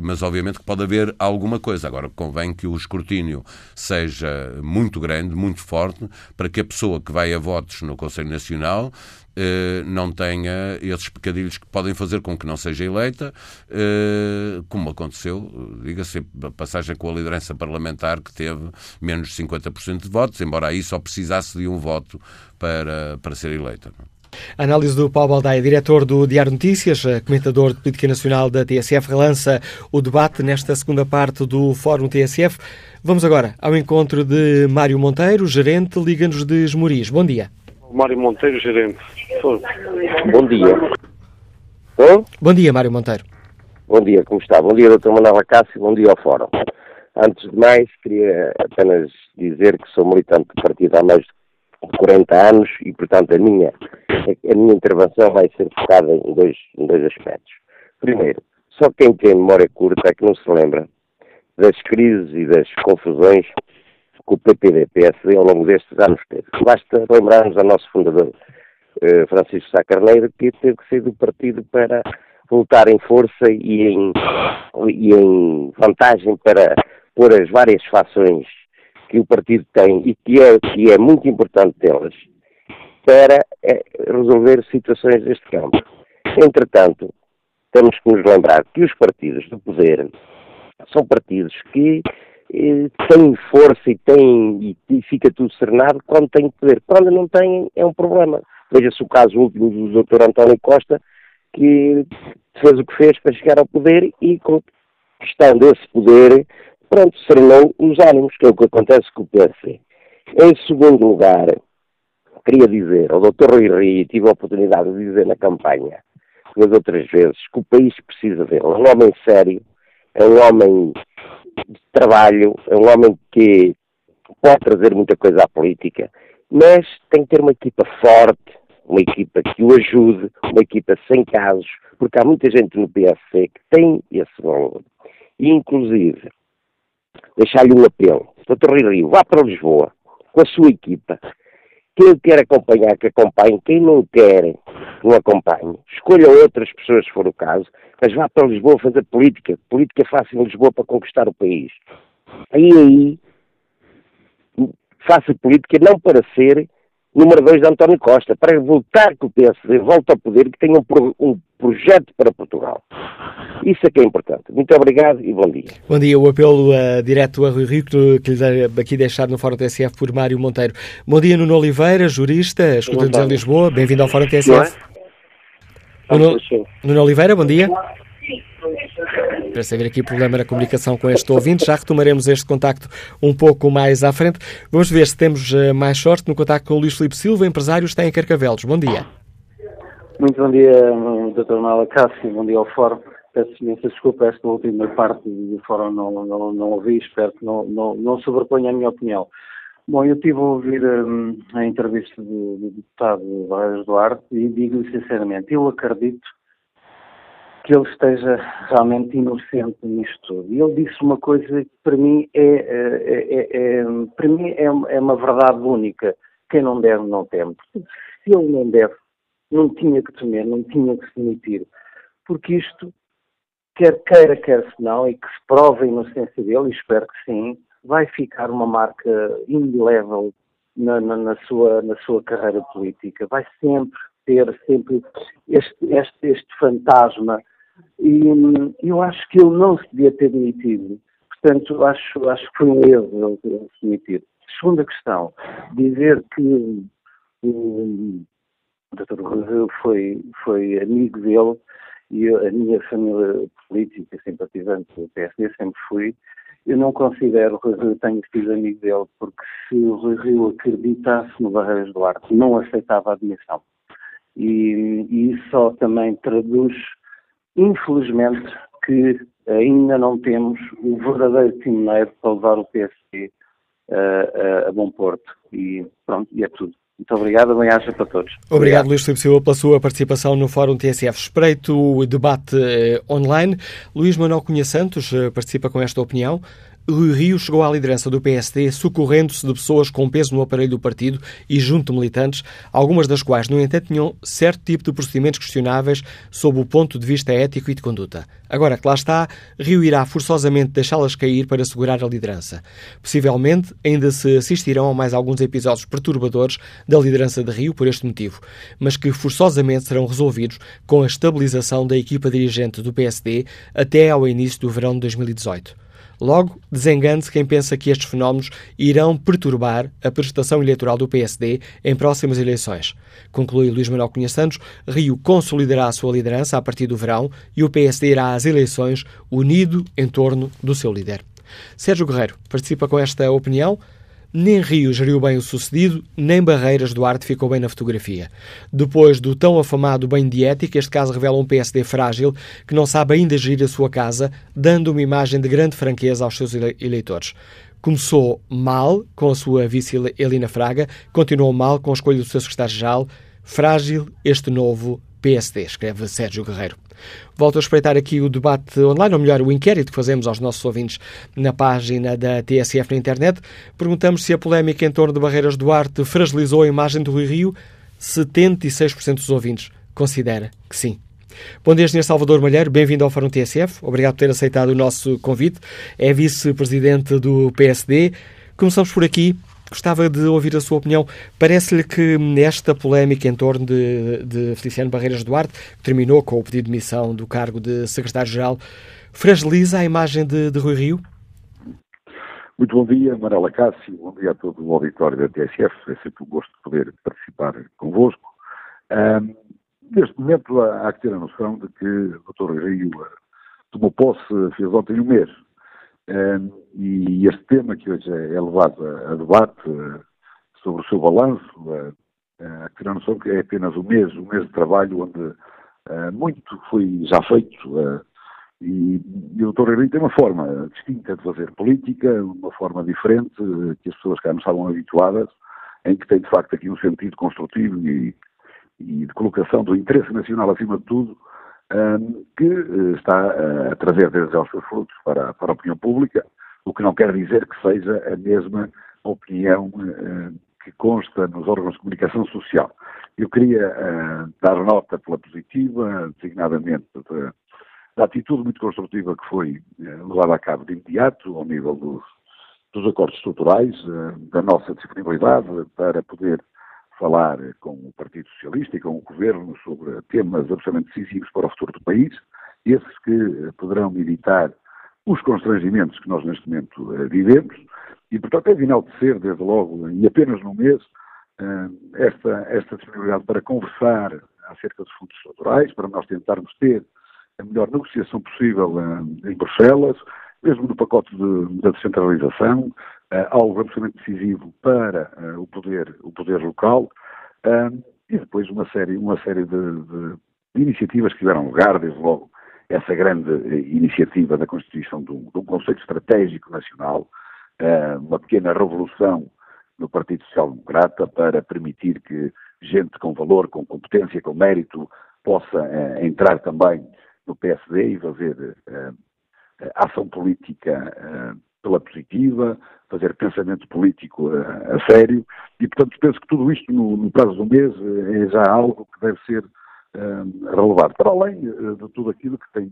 mas obviamente que pode haver alguma coisa. Agora, convém que o escrutínio seja muito grande muito forte, para que a pessoa que vai a votos no Conselho Nacional eh, não tenha esses pecadilhos que podem fazer com que não seja eleita, eh, como aconteceu, diga-se, a passagem com a liderança parlamentar que teve menos de 50% de votos, embora aí só precisasse de um voto para, para ser eleita. Análise do Paulo Baldaia, diretor do Diário Notícias, eh, comentador de política nacional da TSF, relança o debate nesta segunda parte do Fórum TSF. Vamos agora ao encontro de Mário Monteiro, gerente Liga-nos de Esmoriz. Bom dia. Mário Monteiro, gerente. Bom dia. Bom? Bom dia, Mário Monteiro. Bom dia, como está? Bom dia, doutor Manuel Cássio, bom dia ao Fórum. Antes de mais, queria apenas dizer que sou militante do partido há mais de 40 anos e, portanto, a minha, a minha intervenção vai ser focada em dois, em dois aspectos. Primeiro, só quem tem memória curta é que não se lembra das crises e das confusões que o PPD-PSD ao longo destes anos teve. Basta lembrarmos ao nosso fundador, eh, Francisco Sá Carneiro, que teve que sair do partido para voltar em força e em, e em vantagem para pôr as várias fações que o partido tem e que é, que é muito importante delas para eh, resolver situações deste campo. Entretanto, temos que nos lembrar que os partidos do poder são partidos que eh, têm força e, têm, e, fica tudo serenado quando têm poder. Quando não têm, é um problema. Veja-se o caso último do Dr. António Costa, que fez o que fez para chegar ao poder e, conquistando esse poder, pronto, serenou os ânimos, que é o que acontece com o PSD. Em segundo lugar, queria dizer ao Dr. Rui Rio, tive a oportunidade de dizer na campanha, duas outras vezes, que o país precisa dele. Um homem sério, é um homem de trabalho, é um homem que pode trazer muita coisa à política, mas tem que ter uma equipa forte, uma equipa que o ajude, uma equipa sem casos, porque há muita gente no PSC que tem esse valor. E, inclusive, deixar-lhe um apelo. Doutor Rio, vá para Lisboa com a sua equipa. Quem quer acompanhar, que acompanhe. Quem não quer, não acompanhe. Escolha outras pessoas, se for o caso, mas vá para Lisboa fazer política. Política fácil em Lisboa para conquistar o país. Aí, aí, faça política não para ser número 2 de António Costa, para voltar que o PSD volte ao poder, que tenha um, pro, um projeto para Portugal. Isso é que é importante. Muito obrigado e bom dia. Bom dia. O apelo uh, direto a Rui Rio, que, que lhe aqui deixado no Fórum TSF por Mário Monteiro. Bom dia, Nuno Oliveira, jurista, escuta-nos em Lisboa. Bem-vindo ao Fórum TSF. Nuno, Nuno Oliveira, bom dia. Parece haver aqui problema na comunicação com este ouvinte. Já retomaremos este contacto um pouco mais à frente. Vamos ver se temos uh, mais sorte no contacto com o Luís Filipe Silva, empresário, está em Carcavelos. Bom dia. Muito bom dia, Dr. Mala Cássio. Bom dia ao Fórum. Peço imensa desculpa, esta última parte do Fórum não, não, não ouvi, espero que não, não, não sobreponha a minha opinião. Bom, eu estive a ouvir um, a entrevista do, do deputado Barreiros Duarte e digo-lhe sinceramente, eu acredito que ele esteja realmente inocente nisto tudo. E ele disse uma coisa que para mim é, é, é, é para mim é, é, uma verdade única. Quem não deve, não teme. Se ele não deve, não tinha que temer, não tinha que se demitir. Porque isto, quer queira, quer se não, e que se prove a inocência dele, e espero que sim, vai ficar uma marca indelével na, na, na, sua, na sua carreira política. Vai sempre ter sempre este, este, este fantasma e eu acho que ele não se devia ter demitido. Portanto, acho, acho que foi um erro ele ter se demitido. Segunda questão, dizer que o Dr. Rui foi, foi amigo dele e a minha família política, simpatizante do PSD, sempre fui. Eu não considero que Rio tenha sido amigo dele, porque se o Rui Rio acreditasse no Barreiras Duarte, não aceitava a admissão. E, e isso só também traduz, infelizmente, que ainda não temos o verdadeiro timoneiro para levar o PSD a, a, a bom porto. E pronto, e é tudo. Muito obrigado, bem-aja para todos. Obrigado, obrigado. Luís Filipe Silva, pela sua participação no Fórum TSF. Espreito o debate eh, online. Luís Manuel Cunha Santos eh, participa com esta opinião. Rui Rio chegou à liderança do PSD socorrendo-se de pessoas com peso no aparelho do partido e junto de militantes, algumas das quais, no entanto, tinham certo tipo de procedimentos questionáveis sob o ponto de vista ético e de conduta. Agora que lá está, Rio irá forçosamente deixá-las cair para assegurar a liderança. Possivelmente, ainda se assistirão a mais alguns episódios perturbadores da liderança de Rio por este motivo, mas que forçosamente serão resolvidos com a estabilização da equipa dirigente do PSD até ao início do verão de 2018. Logo, desengane-se quem pensa que estes fenómenos irão perturbar a prestação eleitoral do PSD em próximas eleições. Conclui Luís Manuel Cunha Santos, Rio consolidará a sua liderança a partir do verão e o PSD irá às eleições unido em torno do seu líder. Sérgio Guerreiro participa com esta opinião. Nem Rio geriu bem o sucedido, nem Barreiras Duarte ficou bem na fotografia. Depois do tão afamado banho de ética, este caso revela um PSD frágil que não sabe ainda gerir a sua casa, dando uma imagem de grande franqueza aos seus eleitores. Começou mal com a sua vice Elina Fraga, continuou mal com a escolha do seu secretário-geral. Frágil este novo PSD, escreve Sérgio Guerreiro. Volto a espreitar aqui o debate online, ou melhor, o inquérito que fazemos aos nossos ouvintes na página da TSF na internet. Perguntamos se a polémica em torno de Barreiras Duarte fragilizou a imagem do Rui Rio. 76% dos ouvintes considera que sim. Bom dia, Sr. Salvador Malheiro, bem-vindo ao Fórum TSF. Obrigado por ter aceitado o nosso convite. É vice-presidente do PSD. Começamos por aqui. Gostava de ouvir a sua opinião. Parece-lhe que esta polémica em torno de, de Feliciano Barreiras Duarte, que terminou com o pedido de demissão do cargo de secretário-geral, fragiliza a imagem de, de Rui Rio? Muito bom dia, Marela Cássio, bom dia a todo o auditório da TSF, é sempre um gosto de poder participar convosco. Um, neste momento há, que ter a noção de que o Dr. Rio uh, tomou posse, fez ontem um mês, e este tema que hoje é, é levado a, a debate uh, sobre o seu balanço, que não noção que é apenas um mês, um mês de trabalho onde uh, muito foi já feito e, e o Dr. Henrique tem uma forma distinta de fazer política, uma forma diferente que as pessoas cá não estavam habituadas, em que tem de facto aqui um sentido construtivo e, e de colocação do interesse nacional acima de tudo, que eh, está a trazer desde já os seus frutos para, para a opinião pública, o que não quer dizer que seja a mesma opinião eh, que consta nos órgãos de comunicação social. Eu queria dar nota pela positiva, designadamente da, atitude muito construtiva que foi levada a cabo de imediato ao nível dos, dos acordos estruturais, da nossa disponibilidade para poder falar com o Partido Socialista e com o Governo sobre temas absolutamente decisivos para o futuro do país, esses que eh, poderão evitar os constrangimentos que nós neste momento uh, vivemos. E, portanto, é de enaltecer, desde logo, e apenas num mês, uh, esta, esta disponibilidade para conversar acerca dos fundos estruturais, para nós tentarmos ter a melhor negociação possível em Bruxelas, mesmo no pacote de, da descentralização, algo absolutamente decisivo para uh, o, poder, o poder local, uh, e depois uma série, uma série de, de, iniciativas que tiveram lugar, desde logo essa grande iniciativa da constituição de um, de um estratégico nacional, uma pequena revolução no Partido Social Democrata para permitir que gente com valor, com competência, com mérito, possa entrar também no PSD e fazer ação política pela positiva, fazer pensamento político a, a, sério, e portanto penso que tudo isto no, no prazo de um mês é já algo que deve ser um, relevado. Para além uh, de tudo aquilo que tem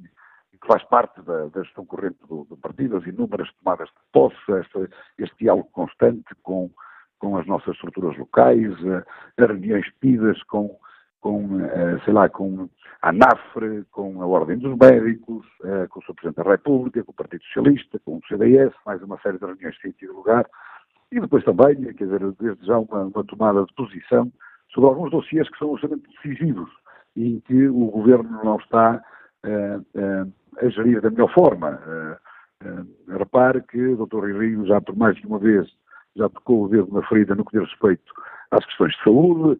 que faz parte da, da gestão corrente do, do, partido, as inúmeras tomadas de posse, este, este diálogo constante com, com as nossas estruturas locais, uh, as reuniões pedidas com com, uh, sei lá, com a NAFRE, com a Ordem dos Médicos, uh, com o Sr. Presidente da República, com o Partido Socialista, com o CDS, mais uma série de reuniões que têm tido lugar, e depois também, quer dizer, desde já uma, uma tomada de posição sobre alguns dossiês que são absolutamente decisivos e em que o Governo não está uh, uh, a gerir da melhor forma. Uh, repare que o Dr. Rio já por mais de uma vez já tocou o dedo na ferida no que diz respeito às questões de saúde,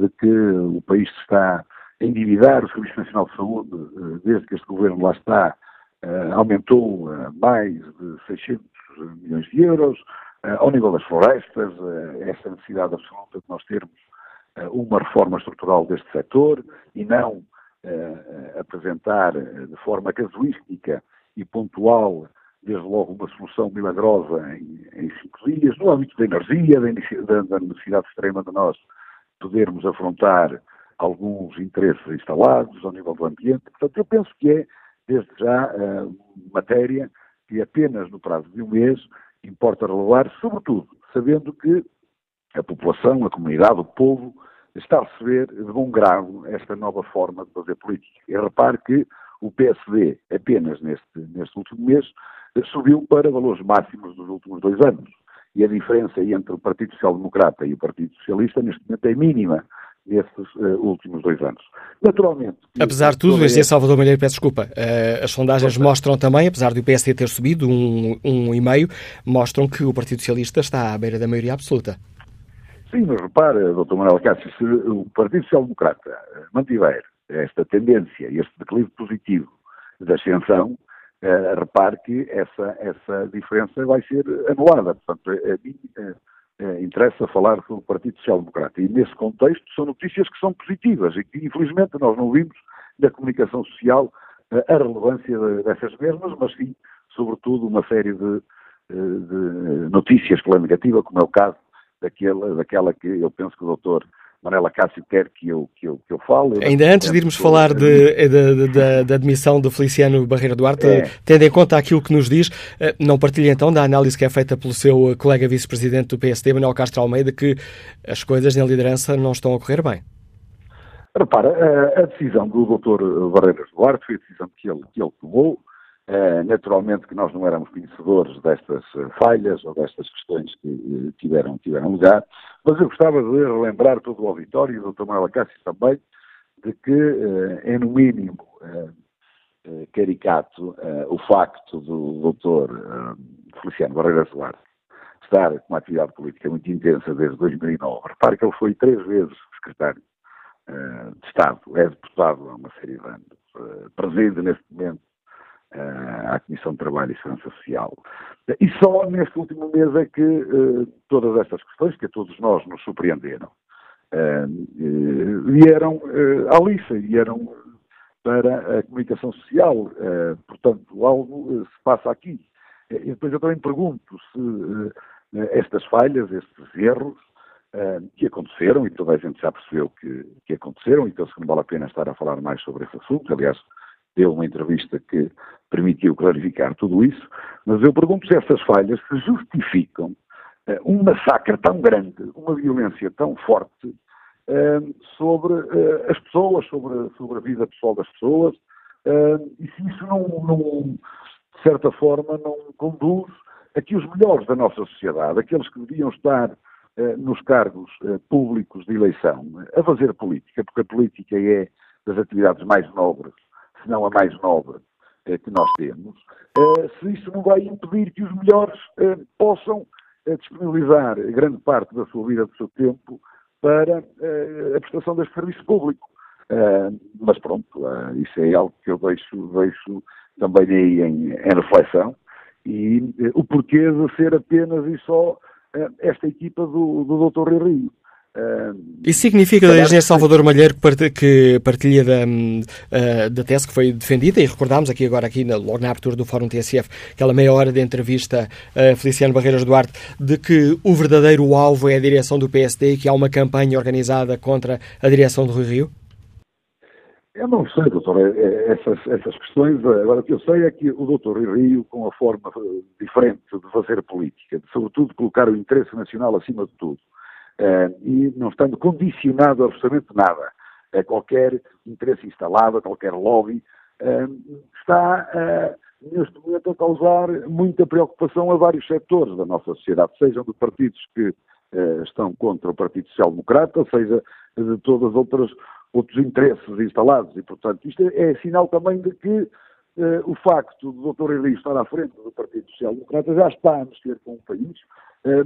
de que o país está a endividar o Serviço Nacional de Saúde, desde que este Governo lá está, aumentou mais de 600 milhões de euros, ao nível das florestas, essa necessidade absoluta de nós termos eh, uma reforma estrutural deste setor e não uh, apresentar de forma casuística e pontual, desde logo, uma solução milagrosa em, em cinco dias, no âmbito da energia, da, da necessidade extrema de nós podermos afrontar alguns interesses instalados ao nível do ambiente. Portanto, eu penso que é, desde já, uh, matéria que apenas no prazo de um mês importa relevar, sobretudo sabendo que a população, a comunidade, o povo, está a receber de bom grado esta nova forma de fazer política. E repare que o PSD, apenas neste, neste último mês, subiu para valores máximos dos últimos dois anos. E a diferença entre o Partido Social Democrata e o Partido Socialista, neste momento, é mínima nestes uh, últimos dois anos. Naturalmente. Apesar de tudo, Engenheiro Salvador Malheiro, peço desculpa, uh, as sondagens mostram também, apesar do PSD ter subido um, um e meio, mostram que o Partido Socialista está à beira da maioria absoluta. Sim, mas repare, Dr. Manuel Cássio, se o Partido Social Democrata mantiver esta tendência, este declive positivo da ascensão, eh, repare que essa, essa diferença vai ser anulada. Portanto, a mim eh, interessa falar sobre o Partido Social Democrata. E nesse contexto são notícias que são positivas e que, infelizmente, nós não vimos na comunicação social a relevância dessas mesmas, mas sim, sobretudo, uma série de, de notícias pela negativa, como é o caso daquela, daquela que eu penso que o doutor Manela Cássio quer que eu, que eu, que eu fale. Ainda antes de irmos falar de, da admissão do Feliciano Barreira Duarte, é. tendo em conta aquilo que nos diz, eh, não partilha então da análise que é feita pelo seu colega vice-presidente do PSD, Manuel Castro Almeida, que as coisas na liderança não estão a correr bem? Repara, a, a decisão do doutor Barreira Duarte foi a decisão que ele, que ele tomou, naturalmente que nós não éramos conhecedores destas uh, falhas ou destas questões que uh, tiveram, tiveram lugar, mas eu gostava de relembrar todo o auditório, e o Dr. Manuel Cássio também, de que é no mínimo caricato o facto do Dr. Feliciano Barreira Soares estar com uma atividade política muito intensa desde 2009. Repare que ele foi três vezes secretário de Estado, é deputado há uma série de anos, preside neste momento à Comissão de Trabalho e Segurança Social. E só neste último mês é que uh, todas estas questões, que a todos nós nos surpreenderam, uh, vieram à lixa, vieram para a comunicação social. portanto, algo se passa aqui. E depois eu também pergunto se estas falhas, estes erros, que aconteceram, e toda a gente já percebeu que, que aconteceram, e penso que não vale a pena estar a falar mais sobre esse assunto. Aliás, deu uma entrevista que permitiu clarificar tudo isso, mas eu pergunto se essas falhas se justificam uh, um massacre tão grande, uma violência tão forte uh, sobre uh, as pessoas, sobre, sobre a vida pessoal das pessoas, e se isso não, não, de certa forma, não conduz a que os melhores da nossa sociedade, aqueles que deviam estar nos cargos públicos de eleição, a fazer política, porque a política é das atividades mais nobres se não a mais nova eh, que nós temos, eh, se isso não vai impedir que os melhores eh, possam disponibilizar grande parte da sua vida, do seu tempo, para a prestação deste serviço público. mas pronto, isso é algo que eu deixo, deixo também aí em, em reflexão. E o porquê de ser apenas e só esta equipa do, do Dr. Rio. Isso significa, o engenheiro Salvador Malheiro, que partilha da, uh, da tese que foi defendida, e recordámos aqui agora, aqui na, logo na abertura do Fórum TSF, aquela meia hora de entrevista a Feliciano Barreiras Duarte, de que o verdadeiro alvo é a direção do PSD e que há uma campanha organizada contra a direção do Rio Rio? Eu não sei, doutor, é, é, essas, essas questões. Agora, o que eu sei é que o doutor Rio, com a forma diferente de fazer política, de sobretudo colocar o interesse nacional acima de tudo, e não estando condicionado absolutamente nada a qualquer interesse instalado, a qualquer lobby, uh, está uh, neste momento a causar muita preocupação a vários setores da nossa sociedade, sejam de partidos que eh, estão contra o Partido Social Democrata, seja de todas as outras outros interesses instalados. E, portanto, isto é, é sinal também de que eh, o facto do Dr. Henrique estar à frente do Partido Social Democrata já está a mexer com o país, eh,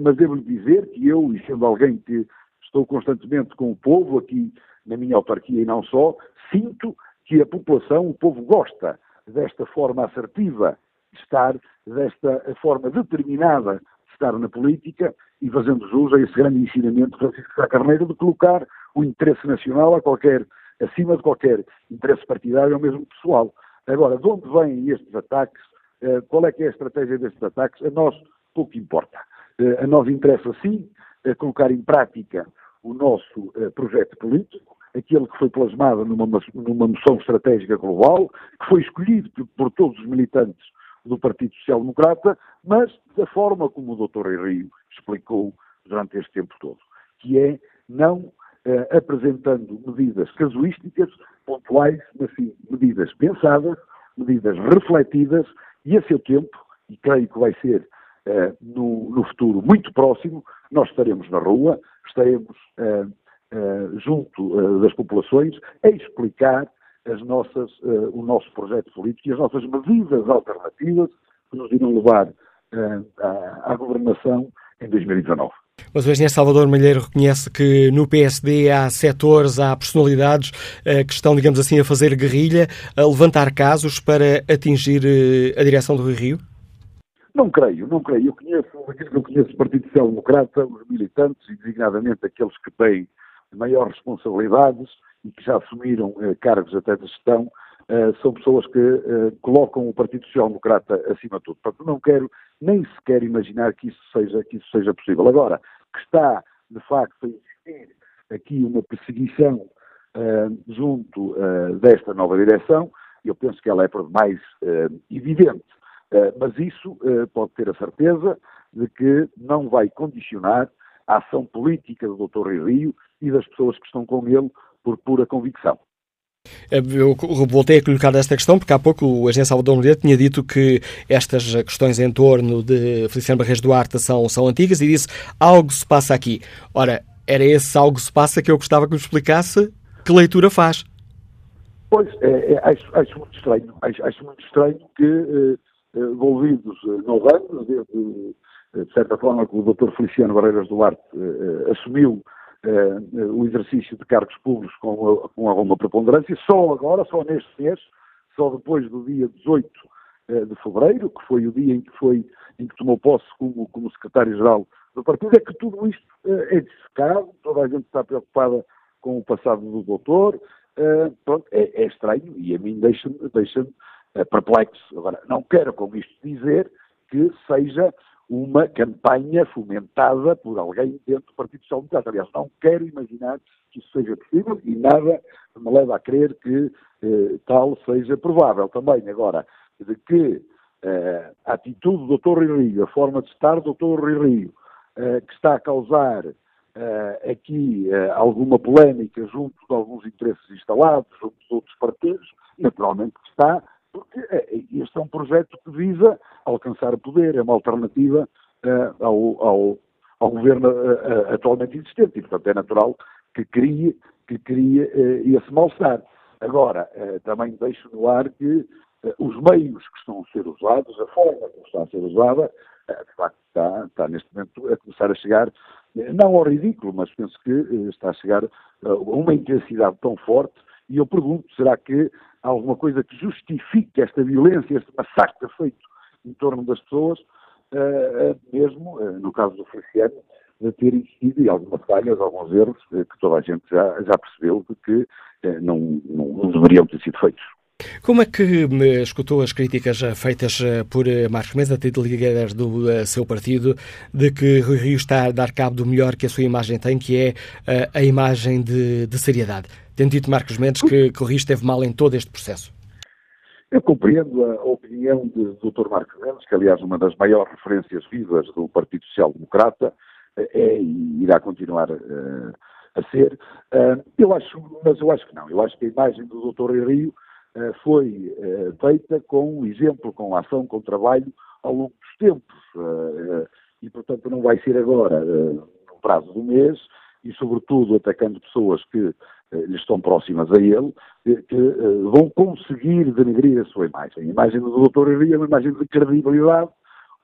mas devo-lhe dizer que eu, e sendo alguém que estou constantemente com o povo aqui na minha autarquia e não só, sinto que a população, o povo gosta desta forma assertiva de estar, desta forma determinada de estar na política e fazendo jus a esse grande ensinamento de Francisco Sá Carneiro de colocar o interesse nacional a qualquer, acima de qualquer interesse partidário ou mesmo pessoal. Agora, de onde vêm estes ataques? Eh, qual é que é a estratégia destes ataques? A nós pouco importa. Eh, a nós interessa sim eh, colocar em prática o nosso projeto político, aquele que foi plasmado numa, numa moção estratégica global, que foi escolhido por todos os militantes do Partido Social Democrata, mas da forma como o Dr. Henrique explicou durante este tempo todo, que é não eh, apresentando medidas casuísticas, pontuais, mas sim medidas pensadas, medidas refletidas e a seu tempo, e creio que vai ser eh, no, no, futuro muito próximo, nós estaremos na rua, estaremos eh, eh junto eh, das populações a explicar as nossas, uh, o nosso projeto político e as nossas medidas alternativas que nos irão levar uh, à, à governação em 2019. Mas o engenheiro Salvador Malheiro reconhece que no PSD há setores, há personalidades que estão, digamos assim, a fazer guerrilha, a levantar casos para atingir a direção do Rio? Não creio, não creio. Eu conheço, eu conheço o Partido Social Democrata, os militantes, e designadamente aqueles que têm maiores responsabilidades, e que já assumiram eh, cargos até de gestão, eh, são pessoas que eh, colocam o Partido Social Democrata acima de tudo. Portanto, não quero nem sequer imaginar que isso seja, que isso seja possível. Agora, que está, de facto, a existir aqui uma perseguição junto desta nova direção, eu penso que ela é por mais evidente. Mas isso pode ter a certeza de que não vai condicionar a ação política do Dr. Rui Rio e das pessoas que estão com ele por pura convicção. Eh, eu voltei a colocar esta questão porque há pouco o agente Salvador Moreira tinha dito que estas questões em torno de Feliciano Barreiros Duarte são, são antigas e disse algo se passa aqui. Ora, era esse algo se passa que eu gostava que me explicasse que leitura faz. Pois, é, é, acho, acho, muito estranho. Acho, acho muito estranho que, eh, envolvidos eh, nove anos, de, de, certa forma, que o Dr. Feliciano Barreiras Duarte eh, assumiu eh, o exercício de cargos públicos com, com alguma preponderância, só agora, só neste mês, só depois do dia 18 eh, de fevereiro, que foi o dia em que, foi, em que tomou posse como, como secretário-geral do partido, é que tudo isto eh, é dissecado, toda a gente está preocupada com o passado do doutor, pronto, é, é, estranho e a mim deixa-me deixa, perplexo. Agora, não quero com isto dizer que seja uma campanha fomentada por alguém dentro do Partido Social Democrata. Aliás, não quero imaginar que isso seja possível e nada me leva a crer que eh, tal seja provável também. Agora, de que eh, a atitude do Dr. Rio, a forma de estar do Dr. Rio, eh, que está a causar eh, aqui eh, alguma polémica junto de alguns interesses instalados, junto de outros partidos, naturalmente está porque é, este é um projeto que visa alcançar o poder, é uma alternativa uh, ao, ao, ao, governo uh, atualmente existente e, portanto, é natural que crie, que crie uh, esse mal-estar. Agora, também deixo no ar que os meios que estão a ser usados, a forma como está a ser usada, de facto está, está neste momento a começar a chegar, não ao ridículo, mas penso que está a chegar a uma intensidade tão forte e eu pergunto, será que há alguma coisa que justifique esta violência, este massacre feito em torno das pessoas, uh, mesmo, uh, no caso do Feliciano, de ter existido algumas falhas, alguns erros que toda a gente já, já percebeu de que não, não, não deveriam ter sido feitos. Como é que escutou as críticas feitas por Marcos até de líder do seu partido, de que Rui Rio está a dar cabo do melhor que a sua imagem tem, que é a imagem de, de seriedade? Tendo dito Marcos Mendes que, que o Rio esteve mal em todo este processo. Eu compreendo a opinião do Dr. Marcos Mendes, que aliás uma das maiores referências vivas do Partido Social Democrata é e irá continuar uh, a ser. Uh, eu acho, mas eu acho que não. Eu acho que a imagem do Dr. Rio foi feita com exemplo, com ação, com trabalho ao longo dos tempos. E, portanto, não vai ser agora, no prazo do mês, e, sobretudo, atacando pessoas que lhe estão próximas a ele, que vão conseguir denegrir a sua imagem. A imagem do Dr. Henrique é uma imagem de credibilidade,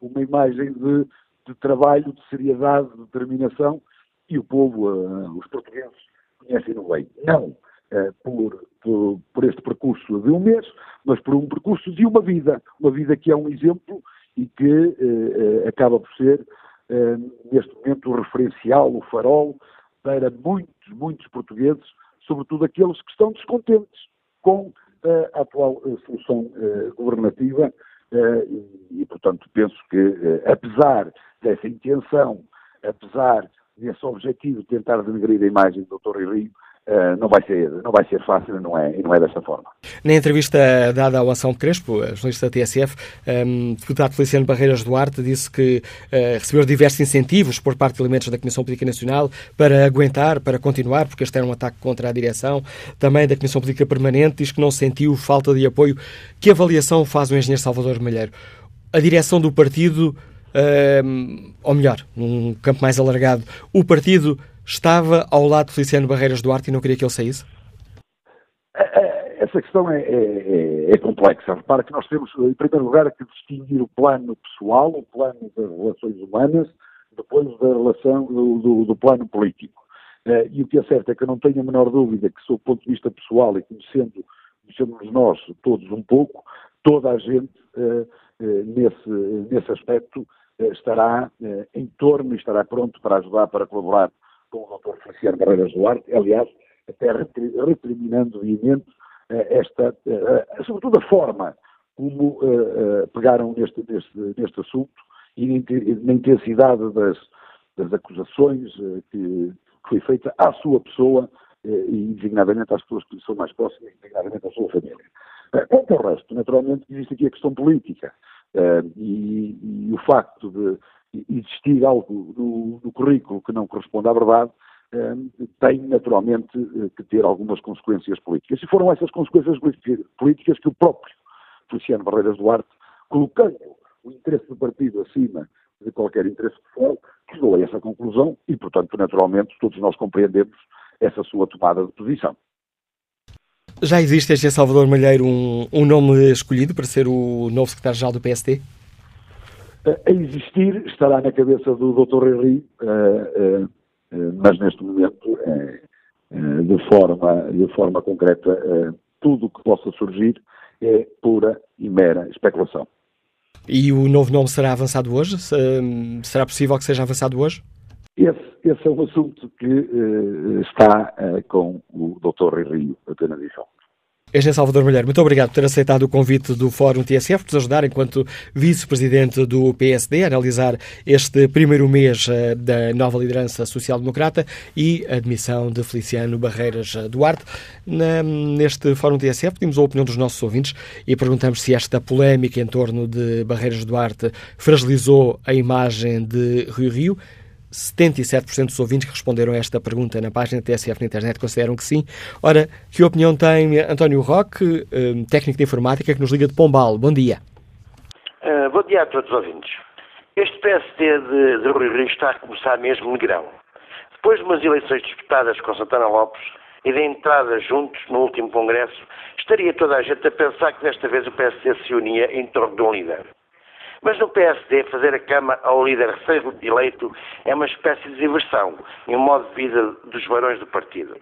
uma imagem de, de trabalho, de seriedade, de determinação, e o povo, uh, os portugueses, conhecem-no bem. Não por, por, por, este percurso de um mês, mas por um percurso de uma vida. Uma vida que é um exemplo e que acaba por ser, neste momento, o referencial, o farol para muitos, muitos portugueses, sobretudo aqueles que estão descontentes com a atual solução governativa e, portanto, penso que, apesar dessa intenção, apesar desse objetivo de tentar denegrir a imagem do Dr. Rio, não vai ser não vai ser fácil não é, e não é desta forma. Na entrevista dada ao Ação Crespo, jornalista da TSF, um, ehm, deputado Feliciano Barreiras Duarte disse que uh, recebeu diversos incentivos por parte de elementos da Comissão Política Nacional para aguentar, para continuar, porque este era um ataque contra a direção. Também da Comissão Política Permanente diz que não sentiu falta de apoio. Que avaliação faz o engenheiro Salvador Malheiro? A direção do partido Uh, ou melhor, num campo mais alargado, o partido estava ao lado de Feliciano Barreiras Duarte e não queria que ele saísse? Essa questão é, é, é, complexa. Repara que nós temos, em primeiro lugar, que distinguir o plano pessoal, o plano das relações humanas, depois da relação do, do, plano político. E o que é certo é que eu não tenho a menor dúvida que, sob o ponto de vista pessoal e conhecendo, conhecendo nós todos um pouco, toda a gente, nesse, nesse aspecto, estará em torno e estará pronto para ajudar, para colaborar com o Dr. Feliciano Barreiras Duarte, aliás, até recriminando vivamente eh, esta, sobretudo a forma como pegaram neste, neste, neste assunto e na intensidade das, das acusações que, foi feita à sua pessoa e designadamente às pessoas que lhe são mais próximas, designadamente à sua família. Quanto ao resto, naturalmente, existe aqui a questão política. E, e, o facto de existir algo no, no, currículo que não corresponde à verdade uh, tem naturalmente uh, que ter algumas consequências políticas. E foram essas consequências políticas que o próprio Feliciano Barreiras Duarte, colocando o interesse do partido acima de qualquer interesse pessoal, chegou a essa conclusão e, portanto, naturalmente, todos nós compreendemos essa sua tomada de posição. Já existe este Salvador Malheiro um, um nome escolhido para ser o novo secretário-geral do PSD? A existir estará na cabeça do Dr. Henri, uh, uh, mas neste momento, de, forma, de forma concreta, tudo o que possa surgir é pura e mera especulação. E o novo nome será avançado hoje? Será possível que seja avançado hoje? Esse, esse é um assunto que está com o Dr. Rio apenas edição. Este Salvador Mulher. Muito obrigado por ter aceitado o convite do Fórum TSF, por nos ajudar, enquanto vice-presidente do PSD, a analisar este primeiro mês uh, da nova liderança social-democrata e a admissão de Feliciano Barreiras Duarte. Na, neste Fórum TSF pedimos a opinião dos nossos ouvintes e perguntamos se esta polémica em torno de Barreiras Duarte fragilizou a imagem de Rio Rio. 77% dos ouvintes que responderam a esta pergunta na página TSF na internet consideram que sim. Ora, que opinião tem António Roque, hum, técnico de informática, que nos liga de Pombal? Bom dia. Uh, bom dia a todos os ouvintes. Este PSD de, de Rui Rio está a começar mesmo negrão. Depois de umas eleições disputadas com Santana Lopes e da entrada juntos no último Congresso, estaria toda a gente a pensar que desta vez o PSD se unia em torno de um líder. Mas no PSD, fazer a cama ao líder recém-eleito é uma espécie de diversão e um modo de vida dos varões do partido.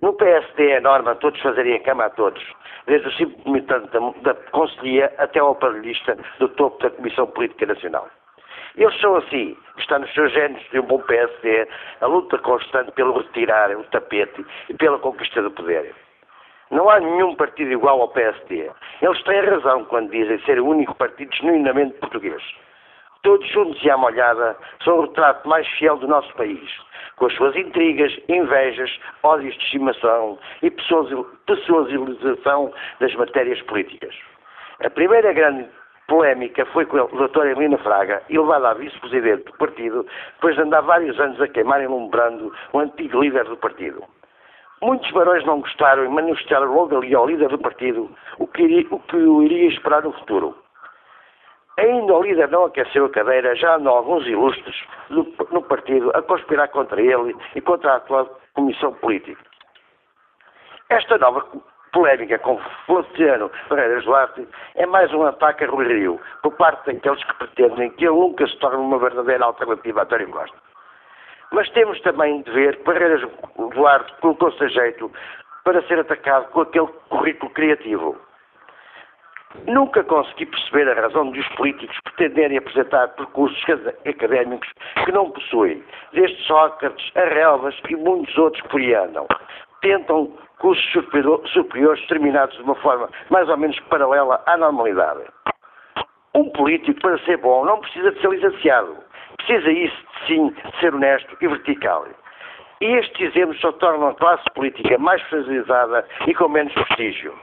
No PSD é norma todos fazerem a cama a todos, desde o simples militante da, da Conselhia até ao aparelhista do topo da Comissão Política Nacional. Eles são assim, está nos seus genes de um bom PSD a luta constante pelo retirar o tapete e pela conquista do poder. Não há nenhum partido igual ao PSD. Eles têm razão quando dizem ser o único partido genuinamente português. Todos juntos e à molhada são o retrato mais fiel do nosso país, com as suas intrigas, invejas, ódios de estimação e pessoalização das matérias políticas. A primeira grande polémica foi com a doutora Helena Fraga, elevada a vice-presidente do partido, depois de andar vários anos a queimar e lumbrando o antigo líder do partido. Muitos barões não gostaram e manifestaram logo ali ao líder do partido o que, iria, o que o iria esperar no futuro. Ainda o líder não aqueceu a cadeira, já andam alguns ilustres no, no partido a conspirar contra ele e contra a atual comissão política. Esta nova polémica com Feliciano Ferreiras Duarte é mais um ataque a Rui Rio, por parte daqueles que pretendem que ele nunca se torne uma verdadeira alternativa a António Costa. Mas temos também de ver que Barreiras Duarte colocou-se a jeito para ser atacado com aquele currículo criativo. Nunca consegui perceber a razão dos políticos pretenderem apresentar percursos académicos que não possuem, desde Sócrates a Relvas e muitos outros por aí andam. Tentam cursos superiores terminados de uma forma mais ou menos paralela à normalidade. Um político, para ser bom, não precisa de ser licenciado. Precisa isso, sim, de ser honesto e vertical. E estes exemplos só tornam a classe política mais fragilizada e com menos prestígio.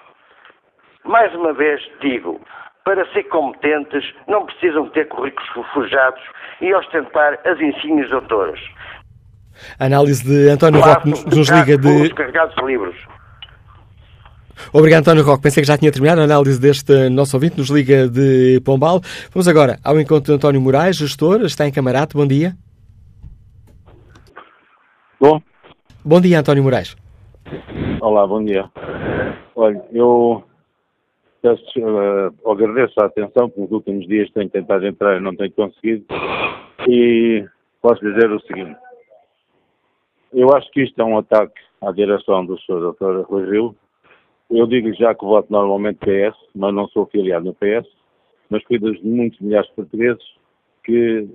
Mais uma vez digo, para ser competentes não precisam ter currículos forjados e ostentar as insígnias. A análise de António nos, nos liga de. carregados de livros. Obrigado, António Roque. Pensei que já tinha terminado a análise deste nosso ouvinte, nos liga de Pombal. Vamos agora ao encontro de António Moraes, gestor, está em Camarate. Bom dia. Bom. Bom dia, António Moraes. Olá, bom dia. Olha, eu peço, uh, agradeço a atenção, porque nos últimos dias tenho tentado entrar e não tenho conseguido. E posso dizer o seguinte. Eu acho que isto é um ataque à direção do Sr. Dr. Rui Rio. Eu digo já que voto normalmente PS, mas não sou afiliado no PS, mas fui dos muitos milhares de portugueses que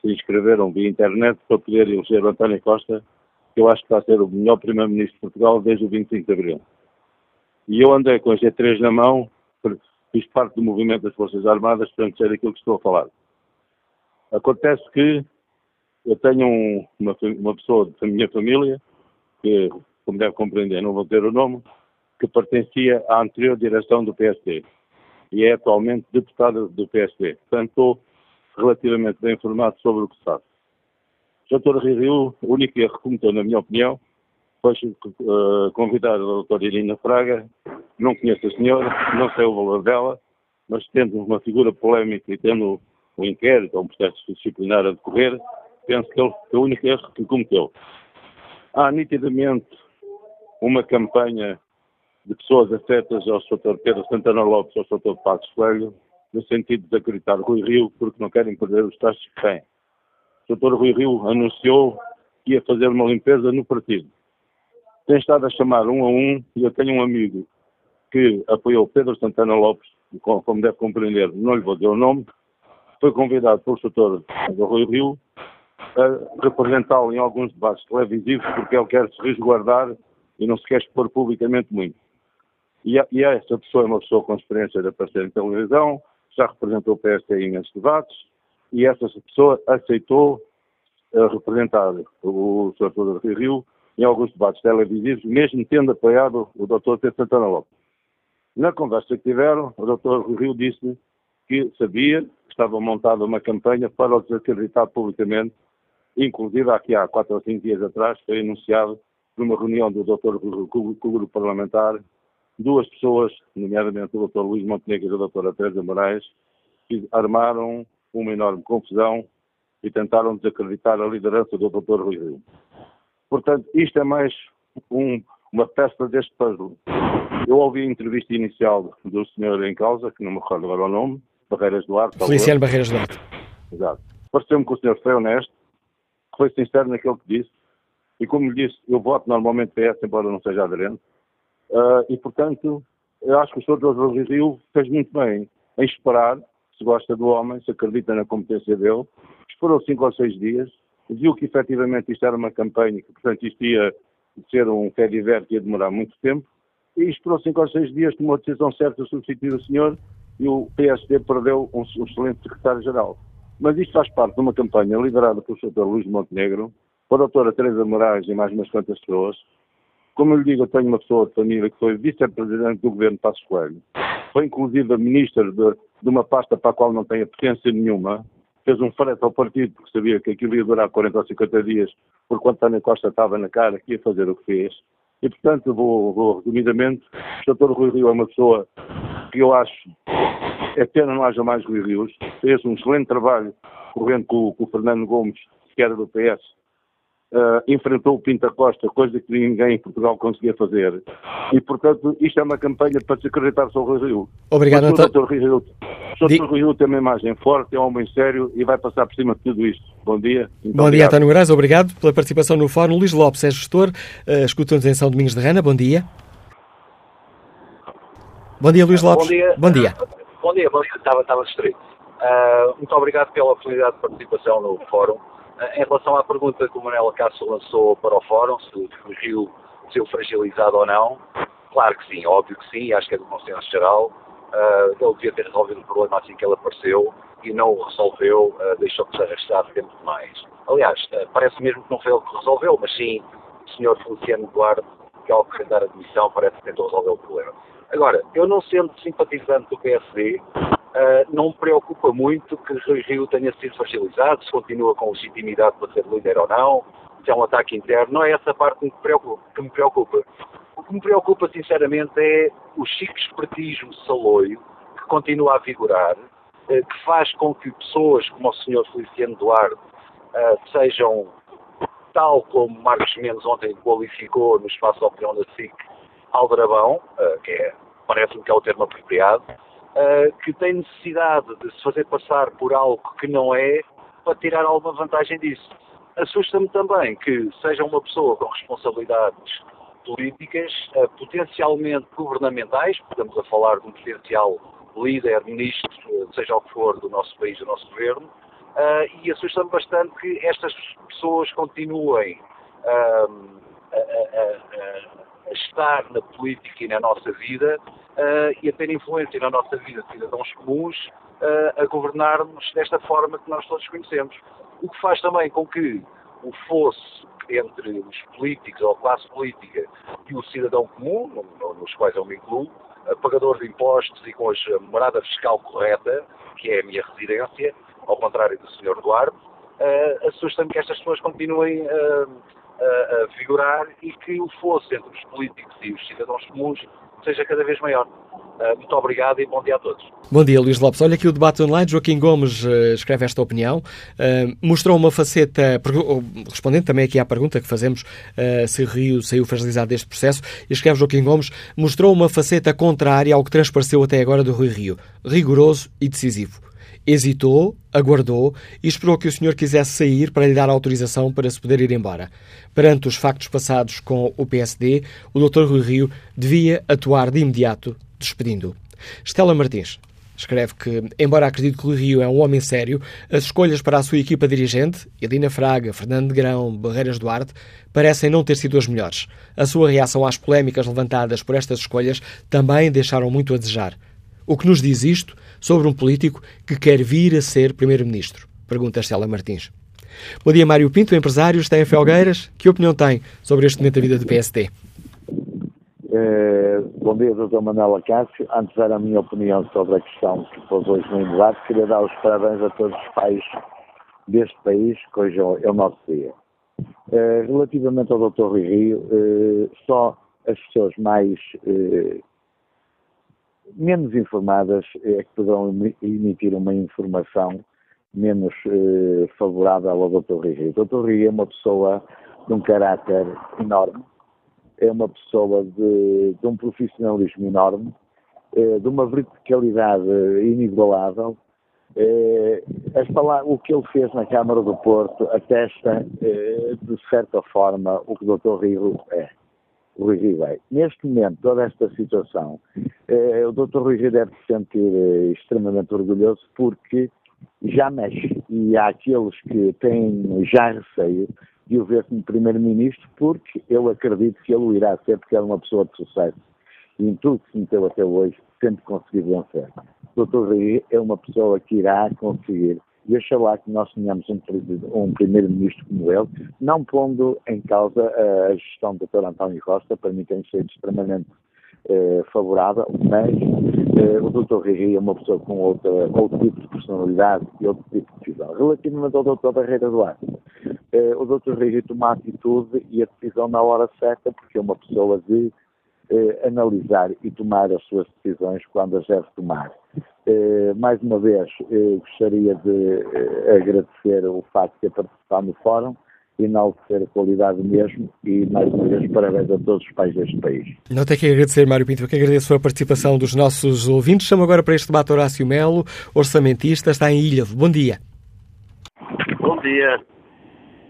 se inscreveram via internet para poder eleger António Costa, que eu acho que está a ser o melhor Primeiro-Ministro de Portugal desde o 25 de Abril. E eu andei com a G3 na mão fiz parte do movimento das Forças Armadas para ser aquilo que estou a falar. Acontece que eu tenho um, uma, uma, pessoa da minha família, que, como deve compreender, não vou ter o nome, que pertencia à anterior direção do PSD e é atualmente deputada do PSD. Portanto, estou relativamente bem informado sobre o que se sabe. O Dr. Rio, o único erro que cometeu, na minha opinião, foi uh, convidar a doutora Irina Fraga não conheço a senhora, não sei o valor dela, mas tendo uma figura polémica e tendo um inquérito ou um processo disciplinar a decorrer, penso que ele foi o único erro que cometeu. Há nitidamente uma campanha de pessoas afetas ao Sr. Pedro Santana Lopes ou ao Sr. Passos Coelho, no sentido de desacreditar Rui Rio porque não querem perder os taxas que têm. O Sr. Rui Rio anunciou que ia fazer uma limpeza no partido. Tem estado a chamar um a um e eu tenho um amigo que apoiou Pedro Santana Lopes, como deve compreender, não lhe vou dizer o nome, foi convidado pelo do Rui Rio a representá-lo em alguns debates televisivos porque ele quer se resguardar e não se quer expor publicamente muito. E, e essa pessoa é uma pessoa com experiência de aparecer em televisão, já representou o PSD em imensos debates, e essa pessoa aceitou uh, representar o, Sr. do Rio em alguns debates televisivos, mesmo tendo apoiado o Dr. Pedro Santana Lopes. Na conversa que tiveram, o Dr. Rio disse que sabia que estava montada uma campanha para o desacreditar publicamente, inclusive aqui há quatro ou cinco dias atrás foi anunciado numa reunião do Dr. com o grupo parlamentar, duas pessoas, nomeadamente o Dr. Luís Montenegro e a Dra. Teresa Moraes, armaram uma enorme confusão e tentaram desacreditar a liderança do Dr. Rui Rio. Portanto, isto é mais um, uma peça deste puzzle. Eu ouvi a entrevista inicial do senhor em causa, que não me recordo agora o nome, Barreiras Duarte. Feliciano Barreiras Duarte. Exato. Pareceu-me que o senhor foi honesto, foi sincero naquilo que disse, e como lhe disse, eu voto normalmente PS, embora não seja aderente, uh, e portanto, eu acho que o senhor Dr. Rio fez muito bem em esperar, se gosta do homem, se acredita na competência dele, esperou cinco ou seis dias, viu que efetivamente isto era uma campanha, que portanto isto ia ser um fé que ia demorar muito tempo, e esperou cinco ou seis dias, tomou a decisão certa de substituir o senhor e o PSD perdeu um, um excelente secretário-geral. Mas isto faz parte de uma campanha liderada pelo Sr. Luís Montenegro, pela doutora Teresa Moraes e mais umas quantas pessoas. Como eu lhe digo, eu tenho uma pessoa de família que foi vice-presidente do governo Passos Coelho, foi inclusive ministra de, de, uma pasta para a qual não tem potência nenhuma, fez um frete ao partido porque sabia que aquilo ia durar 40 ou 50 dias, por quanto António Costa estava na cara que ia fazer o que fez. E, portanto, vou, vou resumidamente, o Dr. Rui Rio é uma pessoa que eu acho é pena não haja mais Rui Rios, fez um excelente trabalho correndo com, com o Fernando Gomes, que era do PS, Uh, enfrentou o Pinta Costa, coisa que ninguém em Portugal conseguia fazer. E, portanto, isto é uma campanha para se acreditar sobre o Rui Rio. Obrigado, o Dr. Rui Rio, o Dr. Rui Rio tem uma imagem forte, é um homem sério e vai passar por cima de tudo isto. Bom dia. Bom obrigado. dia, António Moraes. Obrigado pela participação no fórum. Luís Lopes é gestor, uh, escuta-nos em São Domingos de Rana. Bom dia. Bom dia, Luís Lopes. Bom dia. Bom dia. Bom dia, bom dia. Estava, estava distraído. Uh, muito obrigado pela oportunidade de participação no fórum. Em relação à pergunta que o Manuel Cássio lançou para o fórum, se o Rio se fragilizado ou não, claro que sim, óbvio que sim, acho que é do consenso geral. Uh, ele devia ter resolvido o problema assim que ele apareceu e não o resolveu, uh, deixou-se arrastar tempo demais. Aliás, uh, parece mesmo que não foi ele que resolveu, mas sim o Sr. Feliciano Duarte, que ao dar admissão parece que tentou resolver o problema. Agora, eu não sendo simpatizante do PSD, Uh, não me preocupa muito que Rui Rio tenha sido fragilizado, se continua com legitimidade para ser líder ou não, se é um ataque interno, não é essa parte que me preocupa. Que me preocupa. O que me preocupa, sinceramente, é o chico espertismo saloio que continua a vigorar, uh, que faz com que pessoas como o Sr. Feliciano Duarte uh, sejam, tal como Marcos Mendes ontem qualificou no espaço opinião da SIC, aldrabão, que é, parece-me que é o termo apropriado, uh, que tem necessidade de se fazer passar por algo que não é para tirar alguma vantagem disso. Assusta-me também que seja uma pessoa com responsabilidades políticas, uh, potencialmente governamentais, estamos a falar de um potencial líder, ministro, seja o que for, do nosso país, do nosso governo, uh, e assusta-me bastante que estas pessoas continuem a, a, a, a estar na política e na nossa vida uh, e a ter influência na nossa vida de cidadãos comuns uh, a governarmos desta forma que nós todos conhecemos. O que faz também com que o fosse entre os políticos ou a classe política e o cidadão comum, nos quais eu me incluo, pagador de impostos e com a morada fiscal correta, que é a minha residência, ao contrário do Sr. Duarte, uh, assusta-me que estas pessoas continuem uh, a, a vigorar e que o fosse entre os políticos e os cidadãos comuns seja cada vez maior. Uh, muito obrigado e bom dia a todos. Bom dia, Luís Lopes. Olha aqui o debate online. Joaquim Gomes uh, escreve esta opinião. Uh, mostrou uma faceta, respondendo também aqui à pergunta que fazemos, se Rio saiu fragilizado deste processo, escreve Joaquim Gomes, mostrou uma faceta contrária ao que transpareceu até agora do Rui Rio, rigoroso e decisivo. Hesitou, aguardou e esperou que o senhor quisesse sair para lhe dar autorização para se poder ir embora. Perante os factos passados com o PSD, o Dr. Rui Rio devia atuar de imediato, despedindo-o. Estela Martins escreve que, embora acredite que o Rio é um homem sério, as escolhas para a sua equipa dirigente, Edina Fraga, Fernando de Grão, Barreiras Duarte, parecem não ter sido as melhores. A sua reação às polémicas levantadas por estas escolhas também deixaram muito a desejar. O que nos diz isto sobre um político que quer vir a ser Primeiro-Ministro? Pergunta Estela Martins. Bom dia, Mário Pinto, empresário, está em Felgueiras. Que opinião tem sobre este momento da vida do PSD? Eh, bom dia, Dr. Manuel Acácio. Antes era a minha opinião sobre a questão que pôs hoje no debate. Queria dar os parabéns a todos os pais deste país, que hoje é o nosso dia. Eh, relativamente ao Dr. Rui Rio, eh, só as pessoas mais menos informadas é que poderão emitir uma informação menos eh, favorável ao Dr. Rio. O Dr. Rio é uma pessoa de um caráter enorme, é uma pessoa de, de um profissionalismo enorme, eh, de uma verticalidade inigualável. Eh, o que ele fez na Câmara do Porto atesta, eh, de certa forma, o que o Dr. Rio é. Rui é. Neste momento, toda esta situação, eh, o Dr. Rui Rio deve se sentir eh, extremamente orgulhoso porque já mexe. E há aqueles que têm já receio de o ver como Primeiro-Ministro porque eu acredito que ele o irá ser porque é uma pessoa de sucesso. E em tudo que se meteu até hoje, sempre conseguiu vencer. O Dr. Rui é uma pessoa que irá conseguir e oxalá que nós tenhamos um, um primeiro-ministro como ele, não pondo em causa a gestão do Dr. António Costa, para mim tem sido extremamente eh, favorável, mas eh, o Dr. Rui é uma pessoa com outra, outro tipo de personalidade e outro tipo de decisão. Relativamente ao Dr. Barreira Duarte, eh, o Dr. Rui toma atitude e a decisão na hora certa, porque é uma pessoa de eh, analisar e tomar as suas decisões quando as deve tomar. Eh, mais uma vez, eh, gostaria de agradecer o facto de ter participado no fórum enaltecer a qualidade mesmo e, mais uma vez, parabéns a todos os pais deste país. Não tenho que agradecer, Mário Pinto, eu que agradeço a participação dos nossos ouvintes. Chamo agora para este debate Horácio Melo, orçamentista, está em Ilha. Bom dia. Bom dia.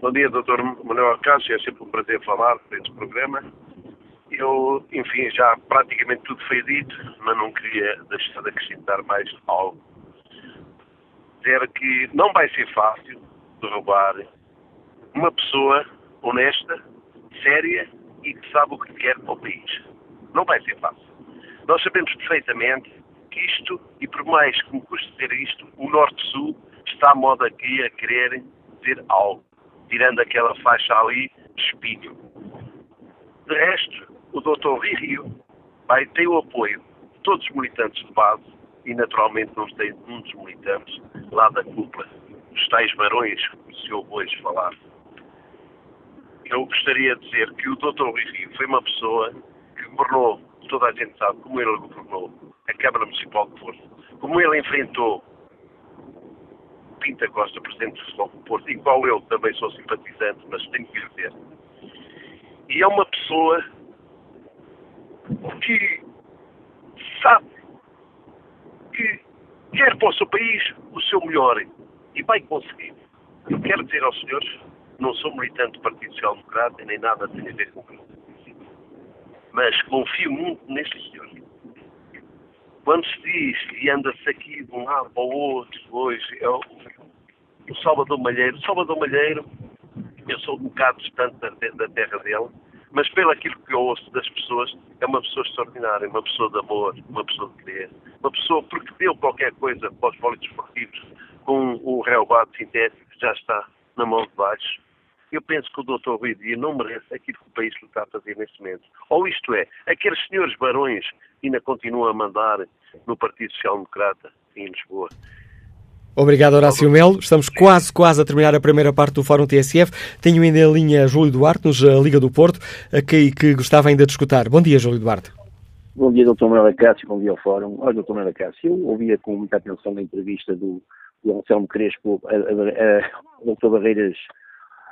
Bom dia, Dr. Manuel Cássio. É sempre um prazer falar deste programa. Eu, enfim, já praticamente tudo foi dito, mas não queria deixar de acrescentar mais algo. Dizer que não vai ser fácil derrubar uma pessoa honesta, séria e que sabe o que quer para o país. Não vai ser fácil. Nós sabemos perfeitamente que isto, e por mais que me custe dizer isto, o Norte-Sul está a moda aqui a querer dizer algo, tirando aquela faixa ali de espinho. De resto, o Dr. Rio vai ter o apoio de todos os militantes de base e, naturalmente, não tem um dos militantes lá da cúpula, os tais barões, que se ouve hoje falar eu gostaria de dizer que o Dr. Luís Rio foi uma pessoa que governou, toda a gente sabe como ele governou a Câmara Municipal de Porto, como ele enfrentou Pinta Costa, Presidente do Futebol do Porto, e qual eu também sou simpatizante, mas tenho que lhe dizer. E é uma pessoa que sabe que quer para o seu país o seu melhor e vai conseguir. Eu quero dizer aos senhores não sou militante do Partido Social Democrata nem nada tem a ver com isso. Mas confio muito neste senhor. Quando se diz e anda-se aqui de um lado para o outro, hoje é o, o Salvador Malheiro. O Salvador Malheiro, eu sou um bocado distante da, da terra dele, mas pelo aquilo que eu ouço das pessoas, é uma pessoa extraordinária, uma pessoa de amor, uma pessoa de querer, uma pessoa porque deu qualquer coisa para os polidesportivos com o relevado sintético que já está na mão de baixo eu penso que o Dr. Rui Dia não merece aquilo que o país está a fazer neste momento. Ou isto é, aqueles senhores barões ainda continuam a mandar no Partido Social Democrata em Lisboa. Obrigado, Horácio Melo. Estamos quase, quase a terminar a primeira parte do Fórum TSF. Tenho ainda em linha Júlio Duarte, nos eh, Liga do Porto, que, que gostava ainda de escutar. Bom dia, Júlio Duarte. Bom dia, Dr. Manuel Cássio. Bom dia ao Fórum. Olha, Dr. Manuel Cássio, eu ouvia com muita atenção a entrevista do, do Anselmo Crespo, a, a, a, a Dr. Barreiras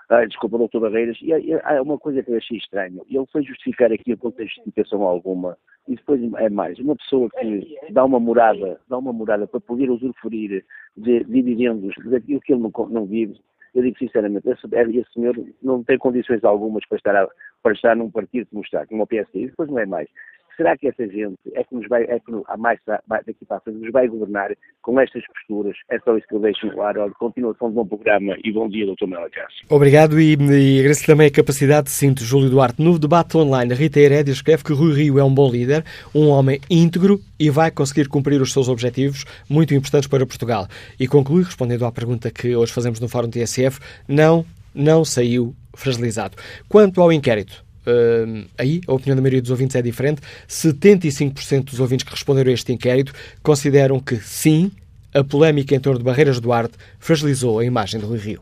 ah, desculpa, doutor Barreiras, e há uma coisa que eu achei estranho, ele foi justificar aqui a conta de justificação alguma, e depois é mais, uma pessoa que dá uma morada, dá uma morada para poder usufruir de dividendos daquilo que ele não, não vive, eu digo sinceramente, esse, esse senhor não tem condições algumas para estar, a, para estar num partido como está, como o PSD, e depois não é mais será que essa gente é que nos vai, é que a mais daqui para a frente nos vai governar com estas posturas? É só isso que eu deixo ar. Olha, continuação de bom programa e bom dia, Dr. Melo Cássio. Obrigado e, e agradeço também a capacidade de sinto Júlio Duarte. No debate online, Rita Herédia escreve que Rui Rio é um bom líder, um homem íntegro e vai conseguir cumprir os seus objetivos muito importantes para Portugal. E conclui, respondendo à pergunta que hoje fazemos no Fórum TSF, não, não saiu fragilizado. Quanto ao inquérito, Uh, aí a opinião da maioria dos ouvintes é diferente. 75% dos ouvintes que responderam a este inquérito consideram que sim, a polémica em torno de Barreiras Duarte fragilizou a imagem do Rio.